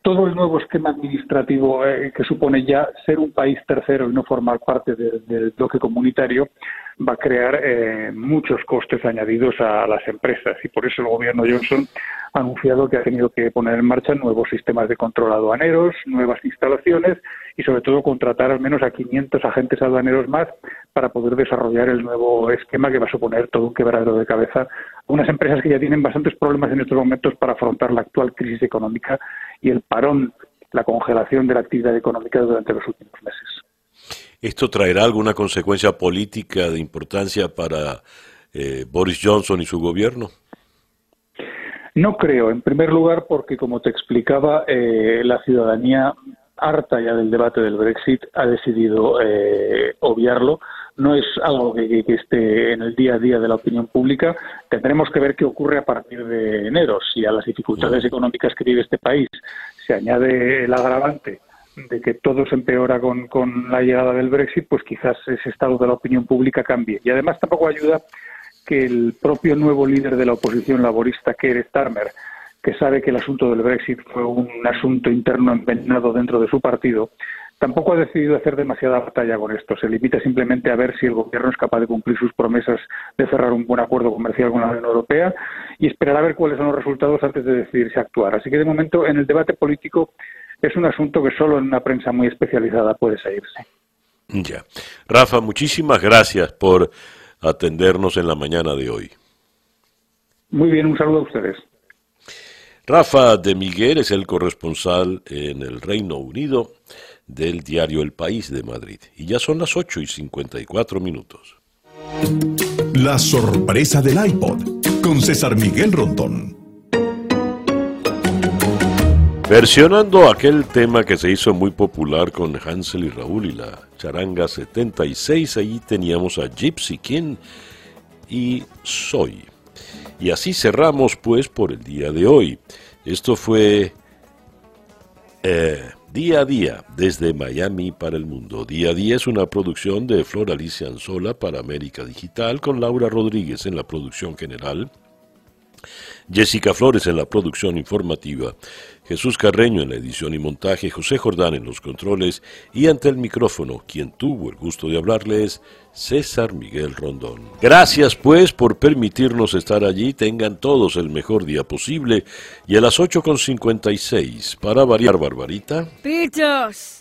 todo el nuevo esquema administrativo eh, que supone ya ser un país tercero y no formar parte del bloque comunitario va a crear eh, muchos costes añadidos a las empresas. Y por eso el gobierno Johnson ha anunciado que ha tenido que poner en marcha nuevos sistemas de control aduaneros, nuevas instalaciones y sobre todo contratar al menos a 500 agentes aduaneros más para poder desarrollar el nuevo esquema que va a suponer todo un quebradero de cabeza a unas empresas que ya tienen bastantes problemas en estos momentos para afrontar la actual crisis económica y el parón, la congelación de la actividad económica durante los últimos meses. ¿Esto traerá alguna consecuencia política de importancia para eh, Boris Johnson y su gobierno? No creo, en primer lugar, porque como te explicaba, eh, la ciudadanía harta ya del debate del Brexit ha decidido eh, obviarlo. No es algo que, esté en el día a día de la opinión pública. Tendremos que ver qué ocurre a partir de enero. Si a las dificultades económicas que vive este país se añade el agravante de que todo se empeora con, con la llegada del Brexit, pues quizás ese estado de la opinión pública cambie. Y además tampoco ayuda que el propio nuevo líder de la oposición laborista, Keir Starmer, que sabe que el asunto del Brexit fue un asunto interno envenenado dentro de su partido, tampoco ha decidido hacer demasiada batalla con esto. Se limita simplemente a ver si el gobierno es capaz de cumplir sus promesas de cerrar un buen acuerdo comercial con la Unión Europea y esperar a ver cuáles son los resultados antes de decidirse a actuar. Así que de momento en el debate político es un asunto que solo en una prensa muy especializada puede seguirse. Ya. Rafa, muchísimas gracias por atendernos en la mañana de hoy. Muy bien, un saludo a ustedes. Rafa de Miguel es el corresponsal en el Reino Unido del diario El País de Madrid. Y ya son las 8 y 54 minutos. La sorpresa del iPod con César Miguel Rondón. Versionando aquel tema que se hizo muy popular con Hansel y Raúl y la charanga 76, ahí teníamos a Gypsy King y Soy. Y así cerramos pues por el día de hoy. Esto fue eh, Día a Día desde Miami para el Mundo. Día a Día es una producción de Flor Alicia Anzola para América Digital con Laura Rodríguez en la producción general. Jessica Flores en la producción informativa, Jesús Carreño en la edición y montaje, José Jordán en los controles y ante el micrófono, quien tuvo el gusto de hablarles, César Miguel Rondón. Gracias pues por permitirnos estar allí, tengan todos el mejor día posible y a las 8.56, para variar Barbarita. Pichos.